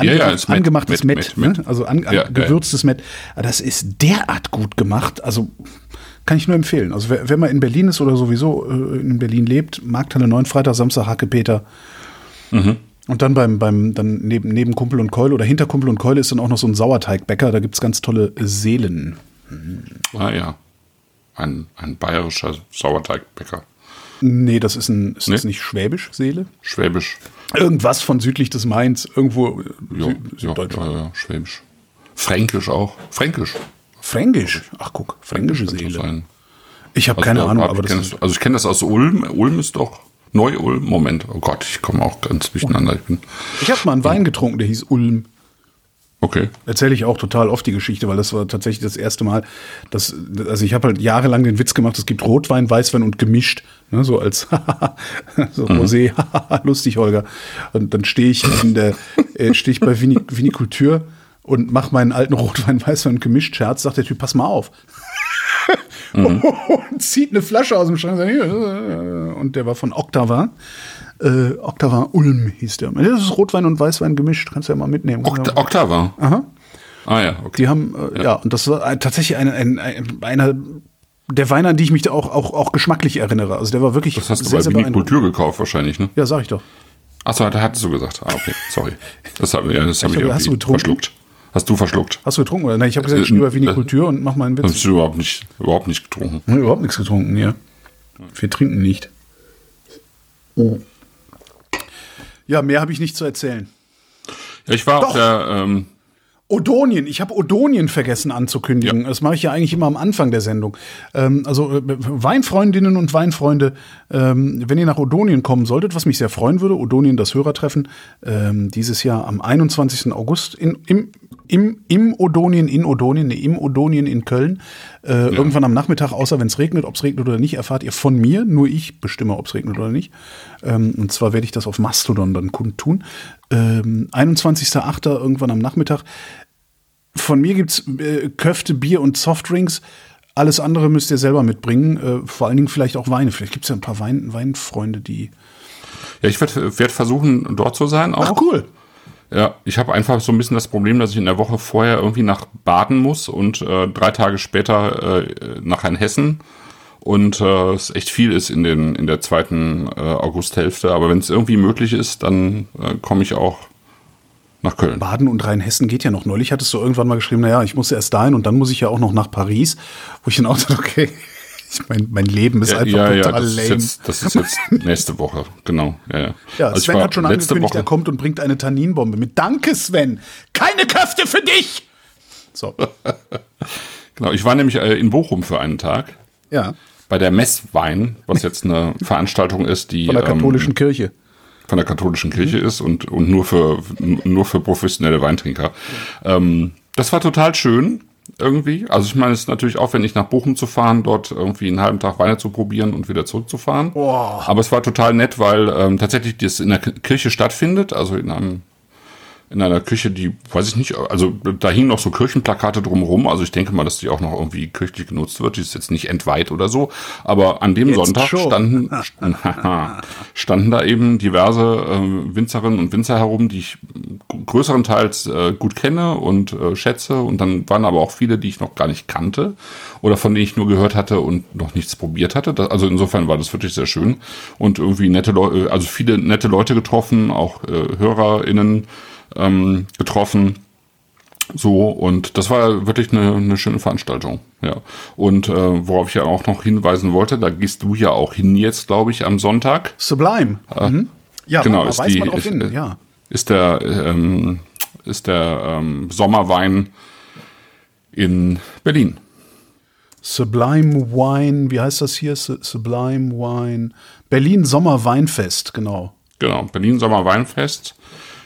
Ja, ja, ist Mett, angemachtes Mett, Mett, Mett, ne? also an, an, Ja, ja, gewürztes Mett. Das ist derart gut gemacht. Also kann ich nur empfehlen. Also wer, wer mal in Berlin ist oder sowieso äh, in Berlin lebt, Markthalle 9, Freitag, Samstag, Hackepeter. Mhm. Und dann beim, beim dann neben, neben Kumpel und Keule oder hinter Kumpel und Keule ist dann auch noch so ein Sauerteigbäcker. Da gibt's ganz tolle Seelen. Ah ja. Ein, ein bayerischer Sauerteigbäcker. Nee, das ist ein, ist das Nee? nicht Schwäbisch, Seele? Schwäbisch. Irgendwas von südlich des Mains, irgendwo äh, Ja, Sü ja, Süddeutschland. ja, ja, Schwäbisch. Fränkisch auch. Fränkisch. Fränkisch. Ach guck, fränkische Seele. Ich habe Also keine Ahnung, aber das also ich kenne das aus Ulm. Ulm ist doch Neu-Ulm. Moment, oh Gott, ich komme auch ganz durcheinander. Ich bin, Ich habe mal einen Wein getrunken, der hieß Ulm. okay. Erzähle ich auch total oft die Geschichte, weil das war tatsächlich das erste Mal, dass, also ich habe halt jahrelang den Witz gemacht, es gibt Rotwein, Weißwein und gemischt, ne, so als so Rosé, lustig, Holger. Und dann stehe ich in der, äh, stehe ich bei Vini, Vinikultur und mache meinen alten Rotwein, Weißwein und gemischt Scherz, sagt der Typ, pass mal auf. und zieht eine Flasche aus dem Schrank und sagt, und der war von Octava. Äh, Octava Ulm hieß der. Das ist Rotwein und Weißwein gemischt, kannst du ja mal mitnehmen. Okta Oktava. Aha. Ah ja, okay. Die haben, äh, ja. und das war tatsächlich eine, ein, ein, einer der Weine, an die ich mich da auch, auch, auch geschmacklich erinnere. Also der war wirklich Das hast du sehr, bei sehr Vini beeindruckend. Kultur gekauft wahrscheinlich, ne? Ja, sag ich doch. Achso, da hattest du gesagt. Ah, okay, sorry. Das habe ja, das hab ich glaube, hast du irgendwie getrunken? verschluckt. Hast du verschluckt? Hast du getrunken oder? Nein, ich habe gesagt, ich Äh, bei äh, Vinikultur und mach mal einen Witz. Hast du überhaupt nicht, überhaupt nicht getrunken? Nee, überhaupt nichts getrunken, ja. Wir trinken nicht. Oh. Ja, mehr habe ich nicht zu erzählen. Ja, ich war Doch. auf der, ähm, Odonien, ich habe Odonien vergessen anzukündigen. Das mache ich ja eigentlich immer am Anfang der Sendung. Ähm, also äh, Weinfreundinnen und Weinfreunde, ähm, wenn ihr nach Odonien kommen solltet, was mich sehr freuen würde, Odonien das Hörertreffen, ähm, dieses Jahr am 21. August in, im, im, im Odonien, in Odonien, nee, im Odonien in Köln. Äh, Irgendwann am Nachmittag, außer wenn es regnet, ob es regnet oder nicht, erfahrt ihr von mir. Nur ich bestimme, ob es regnet oder nicht. Ähm, und zwar werde ich das auf Mastodon dann kundtun. Ähm, 21.08. irgendwann am Nachmittag. Von mir gibt's äh, Köfte, Bier und Softdrinks. Alles andere müsst ihr selber mitbringen. Äh, vor allen Dingen vielleicht auch Weine. Vielleicht gibt's ja ein paar Wein Weinfreunde, die. ja, ich werde werd versuchen, dort zu sein auch. Ach cool. Ja, ich habe einfach so ein bisschen das Problem, dass ich in der Woche vorher irgendwie nach Baden muss und äh, drei Tage später äh, nach Rheinhessen und äh, es echt viel ist in, den, in der zweiten äh, Augusthälfte. Aber wenn es irgendwie möglich ist, dann äh, komme ich auch nach Köln. Baden und Rheinhessen geht ja noch. Neulich hattest du irgendwann mal geschrieben, naja, ich muss erst dahin und dann muss ich ja auch noch nach Paris. Wo ich dann auch dachte, okay, Ich mein, mein Leben ist Ja, einfach ja, ja, total das ist, lame. jetzt, das ist jetzt nächste Woche, genau. Ja, ja. ja, Also Sven war hat schon angekündigt, Woche, er kommt und bringt eine Tanninbombe mit. Danke, Sven. Keine Kräfte für dich. So, Genau, ich war nämlich äh, in Bochum für einen Tag ja, bei der Messwein, was jetzt eine Veranstaltung ist, die von der katholischen ähm, Kirche. von der katholischen Kirche ist und, und nur für nur für professionelle Weintrinker. Ähm, das war total schön irgendwie. Also ich meine, es ist natürlich aufwendig nach Bochum zu fahren, dort irgendwie einen halben Tag Weine zu probieren und wieder zurückzufahren. Boah. Aber es war total nett, weil ähm, tatsächlich das in der Kirche stattfindet, also in einem in einer Küche, die, weiß ich nicht, also da hingen noch so Kirchenplakate drumherum, also ich denke mal, dass die auch noch irgendwie kirchlich genutzt wird, die ist jetzt nicht entweiht oder so, aber an dem Jetzt Sonntag schon. standen, standen da eben diverse äh, Winzerinnen und Winzer herum, die ich größerenteils äh, gut kenne und äh, schätze. Und dann waren aber auch viele, die ich noch gar nicht kannte oder von denen ich nur gehört hatte und noch nichts probiert hatte. Das, also insofern war das wirklich sehr schön. Und irgendwie nette Leute, also viele nette Leute getroffen, auch äh, HörerInnen ähm, getroffen. So, und das war wirklich eine, eine schöne Veranstaltung. Ja. Und äh, worauf ich ja auch noch hinweisen wollte, da gehst du ja auch hin jetzt, glaube ich, am Sonntag. Sublime. Mhm. Ja, genau, ist weiß die, man ist, hin. äh, Ja. ist der, ähm, ist der ähm, Sommerwein in Berlin. Sublime Wine, wie heißt das hier? Su- Sublime Wine. Berlin Sommer Weinfest, genau. Genau, Berlin Sommerweinfest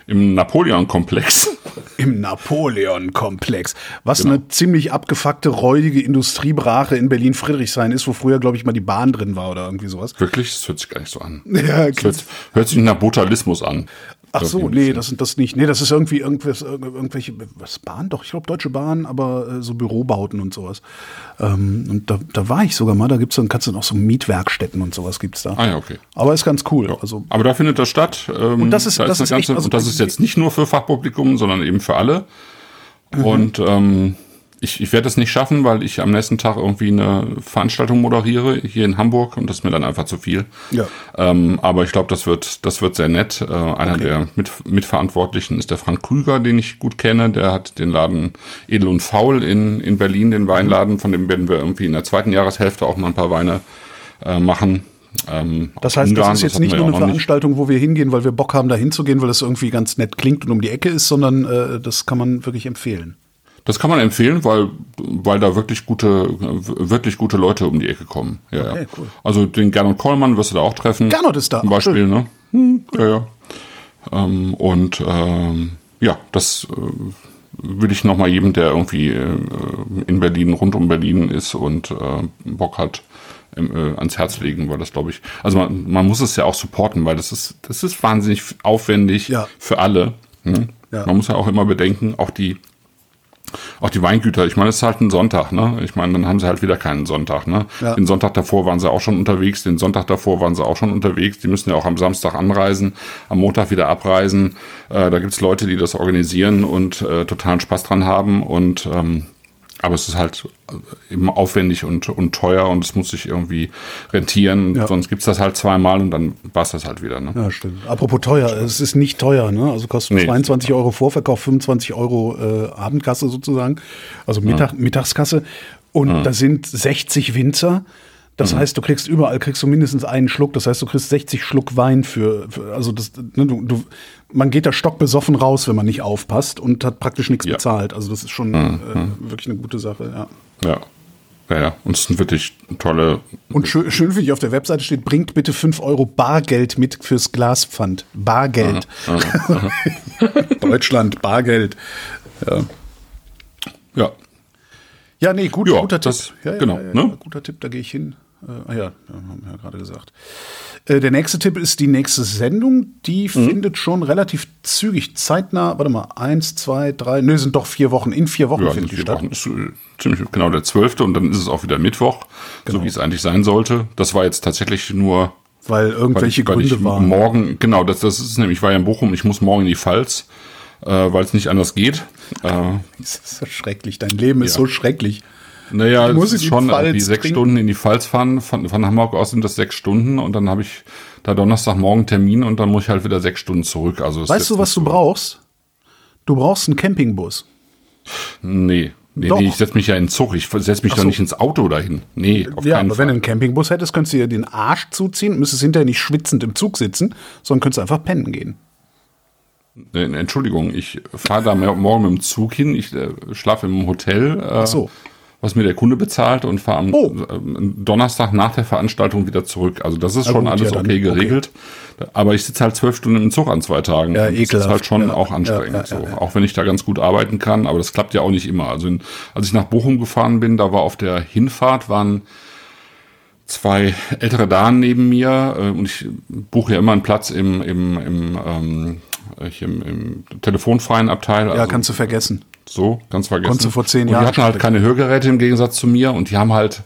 im Napoleon-Komplex. Im Napoleon-Komplex. Was Genau. eine ziemlich abgefuckte, räudige Industriebrache in Berlin-Friedrichshain ist, wo früher, glaube ich, mal die Bahn drin war oder irgendwie sowas. Wirklich, das hört sich gar nicht so an. Ja, Das hört, hört sich nach Brutalismus an. Ach so, nee, das sind das nicht. Nee, das ist irgendwie irgendwas, irg- irgendwelche, was Bahn? Doch, ich glaube Deutsche Bahn, aber äh, so Bürobauten und sowas. Ähm, und da, da war ich sogar mal, da gibt's dann, kannst du noch so Mietwerkstätten und sowas gibt's da. Ah ja, okay. Aber ist ganz cool. Also, Aber da findet das statt. Ähm, Und das ist- da das ist echt- also- und das ist jetzt nicht nur für Fachpublikum, sondern eben für alle. Und ähm, ich, ich werde es nicht schaffen, weil ich am nächsten Tag irgendwie eine Veranstaltung moderiere hier in Hamburg und das ist mir dann einfach zu viel. Ja. Ähm, aber ich glaube, das wird, das wird sehr nett. Äh, einer der Mit, Mitverantwortlichen ist der Frank Krüger, den ich gut kenne. Der hat den Laden Edel und Faul in, in Berlin, den Weinladen. Von dem werden wir irgendwie in der zweiten Jahreshälfte auch mal ein paar Weine äh, machen. Ähm, das heißt, das Ungarn, ist jetzt hatten nicht nur eine noch nicht. Veranstaltung, wo wir hingehen, weil wir Bock haben, da hinzugehen, weil es irgendwie ganz nett klingt und um die Ecke ist, sondern äh, das kann man wirklich empfehlen. Das kann man empfehlen, weil, weil da wirklich gute, wirklich gute Leute um die Ecke kommen. Ja, Okay, ja. cool. Also den Gernot Kollmann wirst du da auch treffen. Gernot ist da, Zum Beispiel, schön. ne? Hm, ja, ja. Ähm, und ähm, ja, das äh, würde ich nochmal jedem, der irgendwie äh, in Berlin, rund um Berlin ist und äh, Bock hat, ähm, äh, ans Herz legen, weil das glaube ich, also man, man muss es ja auch supporten, weil das ist, das ist wahnsinnig aufwendig Ja. für alle. Ne? Ja. Man muss ja auch immer bedenken, auch die auch die Weingüter, ich meine, es ist halt ein Sonntag, ne? Ich meine, dann haben sie halt wieder keinen Sonntag, ne? Ja. Den Sonntag davor waren sie auch schon unterwegs, den Sonntag davor waren sie auch schon unterwegs. Die müssen ja auch am Samstag anreisen, am Montag wieder abreisen. Äh, da gibt's Leute, die das organisieren und äh, totalen Spaß dran haben. Und ähm, aber es ist halt eben aufwendig und, und teuer und es muss sich irgendwie rentieren. Ja. Sonst gibt's das halt zweimal und dann war's das halt wieder. Ne? Ja, stimmt. Apropos teuer, es ist nicht teuer, ne? Also kostet Nee. 22 Euro Vorverkauf, 25 Euro äh, Abendkasse sozusagen, also Mittag, Mittagskasse. Und da sind 60 Winzer. Das heißt, du kriegst überall kriegst du mindestens einen Schluck. Das heißt, du kriegst 60 Schluck Wein für, für also das, ne, du, du, man geht da stockbesoffen raus, wenn man nicht aufpasst und hat praktisch nichts Ja. bezahlt. Also das ist schon äh, wirklich eine gute Sache, ja. Ja. Ja, ja. Und es sind wirklich tolle. Und schön, schön finde ich, auf der Webseite steht, bringt bitte 5 Euro Bargeld mit fürs Glaspfand. Bargeld. Deutschland, Bargeld. Ja, Ja, ja nee, gut, Ja, guter das- Tipp. Ja, genau, ne? Guter Tipp, da gehe ich hin. Ah ja, haben wir ja gerade gesagt. Äh, der nächste Tipp ist die nächste Sendung. Die Mhm. findet schon relativ zügig, zeitnah, warte mal, eins, zwei, drei, nö, sind doch vier Wochen. In vier Wochen ja findet die vier statt. Wochen ist äh, ziemlich genau der zwölfte und dann ist es auch wieder Mittwoch, Genau. so wie es eigentlich sein sollte. Das war jetzt tatsächlich nur Weil weil irgendwelche ich, weil Gründe ich waren. morgen, genau, das, das ist nämlich, ich war ja in Bochum, ich muss morgen in die Pfalz, äh, weil es nicht anders geht. Äh, Das ist so schrecklich. Dein Leben ist Ja. so schrecklich. Naja, Du es musst in ist die schon irgendwie sechs trinken. Stunden in die Pfalz fahren. Von, von Hamburg aus sind das sechs Stunden und dann habe ich da Donnerstagmorgen Termin und dann muss ich halt wieder sechs Stunden zurück. Also Weißt du, was nicht du so- brauchst? Du brauchst einen Campingbus. Nee, Nee, Doch. nee, ich setze mich ja in den Zug. Ich setze mich Ach doch so. nicht ins Auto dahin. Nee, auf Ja, keinen aber wenn du einen Campingbus hättest, könntest du dir den Arsch zuziehen, müsstest hinterher nicht schwitzend im Zug sitzen, sondern könntest einfach pennen gehen. Nee, Entschuldigung, ich fahre da morgen mit dem Zug hin. Ich äh, schlafe im Hotel, äh, so. Was mir der Kunde bezahlt und fahre am Oh. ähm, Donnerstag nach der Veranstaltung wieder zurück. Also das ist Na schon gut, alles ja, dann- okay geregelt. Aber ich sitze halt zwölf Stunden im Zug an zwei Tagen. Ja, Und das ist ekelhaft. halt schon Ja, auch anstrengend. ja, so. Auch wenn ich da ganz gut arbeiten kann, aber das klappt ja auch nicht immer. Also in, als ich nach Bochum gefahren bin, da war auf der Hinfahrt waren zwei ältere Damen neben mir äh, und ich buche ja immer einen Platz im, im, im, ähm, ich im, im telefonfreien Abteil. Ja, also kannst du vergessen. so, ganz vergessen. Konntest du vor zehn Jahren Die hatten halt keine Hörgeräte im Gegensatz zu mir und die haben halt,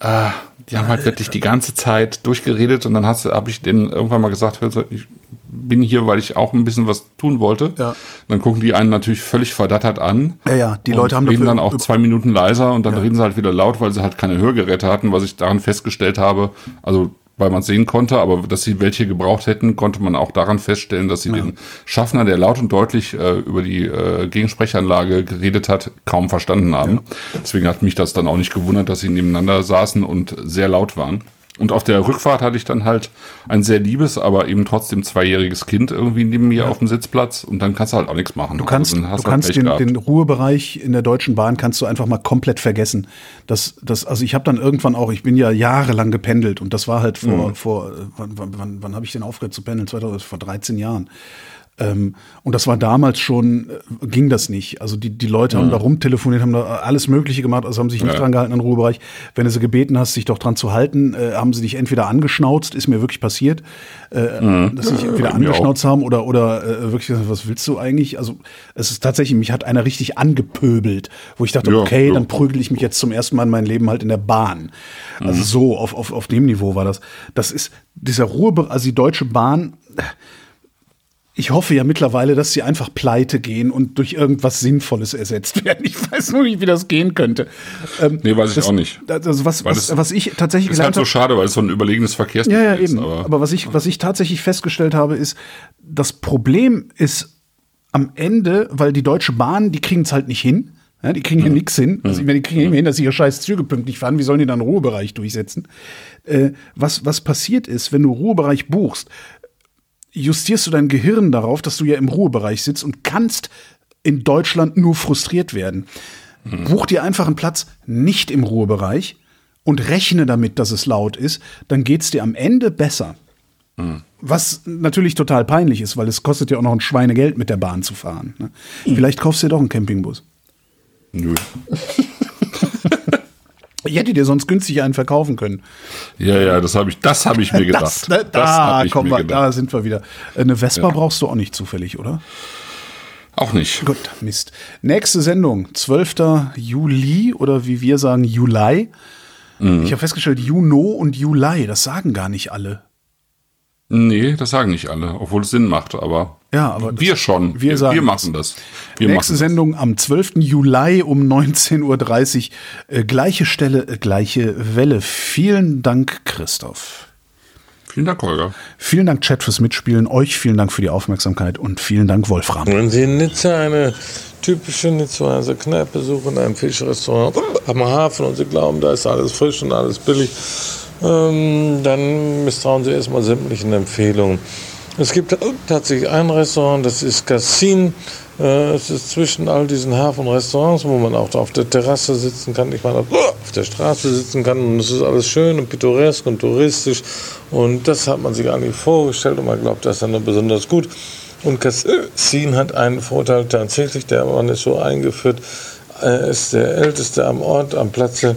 äh, die haben halt wirklich die ganze Zeit durchgeredet und dann habe ich denen irgendwann mal gesagt, ich bin hier, weil ich auch ein bisschen was tun wollte. Ja. Dann gucken die einen natürlich völlig verdattert an. Ja, ja, die Leute haben reden dann auch zwei Minuten leiser und dann reden sie halt wieder laut, weil sie halt keine Hörgeräte hatten, was ich daran festgestellt habe. Also weil man sehen konnte, aber dass sie welche gebraucht hätten, konnte man auch daran feststellen, dass sie den Schaffner, der laut und deutlich äh, über die äh, Gegensprechanlage geredet hat, kaum verstanden haben. Deswegen hat mich das dann auch nicht gewundert, dass sie nebeneinander saßen und sehr laut waren. Und auf der Rückfahrt hatte ich dann halt ein sehr liebes, aber eben trotzdem zweijähriges Kind irgendwie neben mir auf dem Sitzplatz und dann kannst du halt auch nichts machen. Du kannst, also du halt kannst den, gehabt. den Ruhebereich in der Deutschen Bahn kannst du einfach mal komplett vergessen. Das, das, also ich habe dann irgendwann auch, ich bin ja jahrelang gependelt und das war halt vor, Mhm. vor äh, wann, wann, wann, wann habe ich denn aufgehört zu pendeln? 2000, vor 13 Jahren. Ähm, und das war damals schon, äh, ging das nicht. Also die, die Leute haben da rumtelefoniert, haben da alles Mögliche gemacht, also haben sich nicht Mhm. Ja. dran gehalten den Ruhebereich. Wenn du sie gebeten hast, sich doch dran zu halten, äh, haben sie dich entweder angeschnauzt, ist mir wirklich passiert, äh, dass sie sich entweder angeschnauzt haben oder, oder äh, wirklich, gesagt, was willst du eigentlich? Also es ist tatsächlich, mich hat einer richtig angepöbelt, wo ich dachte, Ja, okay, ja. dann prügel ich mich jetzt zum ersten Mal in meinem Leben halt in der Bahn. Also so, auf, auf, auf dem Niveau war das. Das ist dieser Ruhe, also die Deutsche Bahn, ich hoffe ja mittlerweile, dass sie einfach pleite gehen und durch irgendwas Sinnvolles ersetzt werden. Ich weiß nur nicht, wie das gehen könnte. Ähm, Nee, weiß ich das, auch nicht. Also was, was, das- was ich tatsächlich ist halt gelernt so habe. schade, weil es so ein überlegenes Ja, Verkehrsmittel ja, ist. eben. Aber, Aber, was, ich, was ich tatsächlich festgestellt habe, ist, das Problem ist am Ende, weil die Deutsche Bahn, die kriegen es halt nicht hin. Ja, die kriegen hier nichts hin. Also, ich meine, die kriegen mehr hin, dass sie ihre scheiß Züge pünktlich fahren. Wie sollen die dann einen Ruhebereich durchsetzen? Äh, was, was passiert ist, wenn du Ruhebereich buchst, justierst du dein Gehirn darauf, dass du ja im Ruhebereich sitzt und kannst in Deutschland nur frustriert werden. Buch dir einfach einen Platz nicht im Ruhebereich und rechne damit, dass es laut ist, dann geht's dir am Ende besser. Was natürlich total peinlich ist, weil es kostet ja auch noch ein Schweinegeld, mit der Bahn zu fahren. Ne? Vielleicht kaufst du dir doch einen Campingbus. nö. Ich hätte dir sonst günstig einen verkaufen können. Ja, ja, das habe ich, das habe ich mir gedacht. Das, ne, Das da, hab ich komm da sind wir wieder. Eine Vespa brauchst du auch nicht zufällig, oder? Auch nicht. Gut, Mist. Nächste Sendung, 12. Juli oder wie wir sagen, Juli. Mhm. Ich habe festgestellt, Juno und Juli, das sagen gar nicht alle. Nee, das sagen nicht alle, obwohl es Sinn macht, aber, Ja, aber wir schon. wir sagen wir machen das. Wir Nächste machen Sendung am 12. Juli um 19.30 Uhr. Äh, gleiche Stelle, äh, gleiche Welle. Vielen Dank, Christoph. das. Vielen Dank, Holger. Vielen Dank, Chat, fürs Mitspielen. Euch vielen Dank für die Aufmerksamkeit und vielen Dank, Wolfram. Wenn Sie in Nizza eine typische Nizzaer Kneipe suchen, ein Fischrestaurant am Hafen und Sie glauben, da ist alles frisch und alles billig, ähm, dann misstrauen Sie erstmal sämtlichen Empfehlungen. Es gibt tatsächlich ein Restaurant, das ist Cassin. Äh, es ist zwischen all diesen Hafenrestaurants, wo man auch auf der Terrasse sitzen kann, ich meine, auf der Straße sitzen kann und es ist alles schön und pittoresk und touristisch und das hat man sich eigentlich vorgestellt und man glaubt, das ist dann besonders gut. Und Cassin hat einen Vorteil tatsächlich, der Mann ist so eingeführt, er ist der Älteste am Ort, am Platze.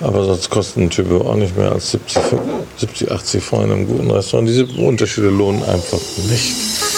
Aber sonst kosten ein Typ auch nicht mehr als 70, 70 80 Franken in einem guten Restaurant. Diese Unterschiede lohnen einfach nicht.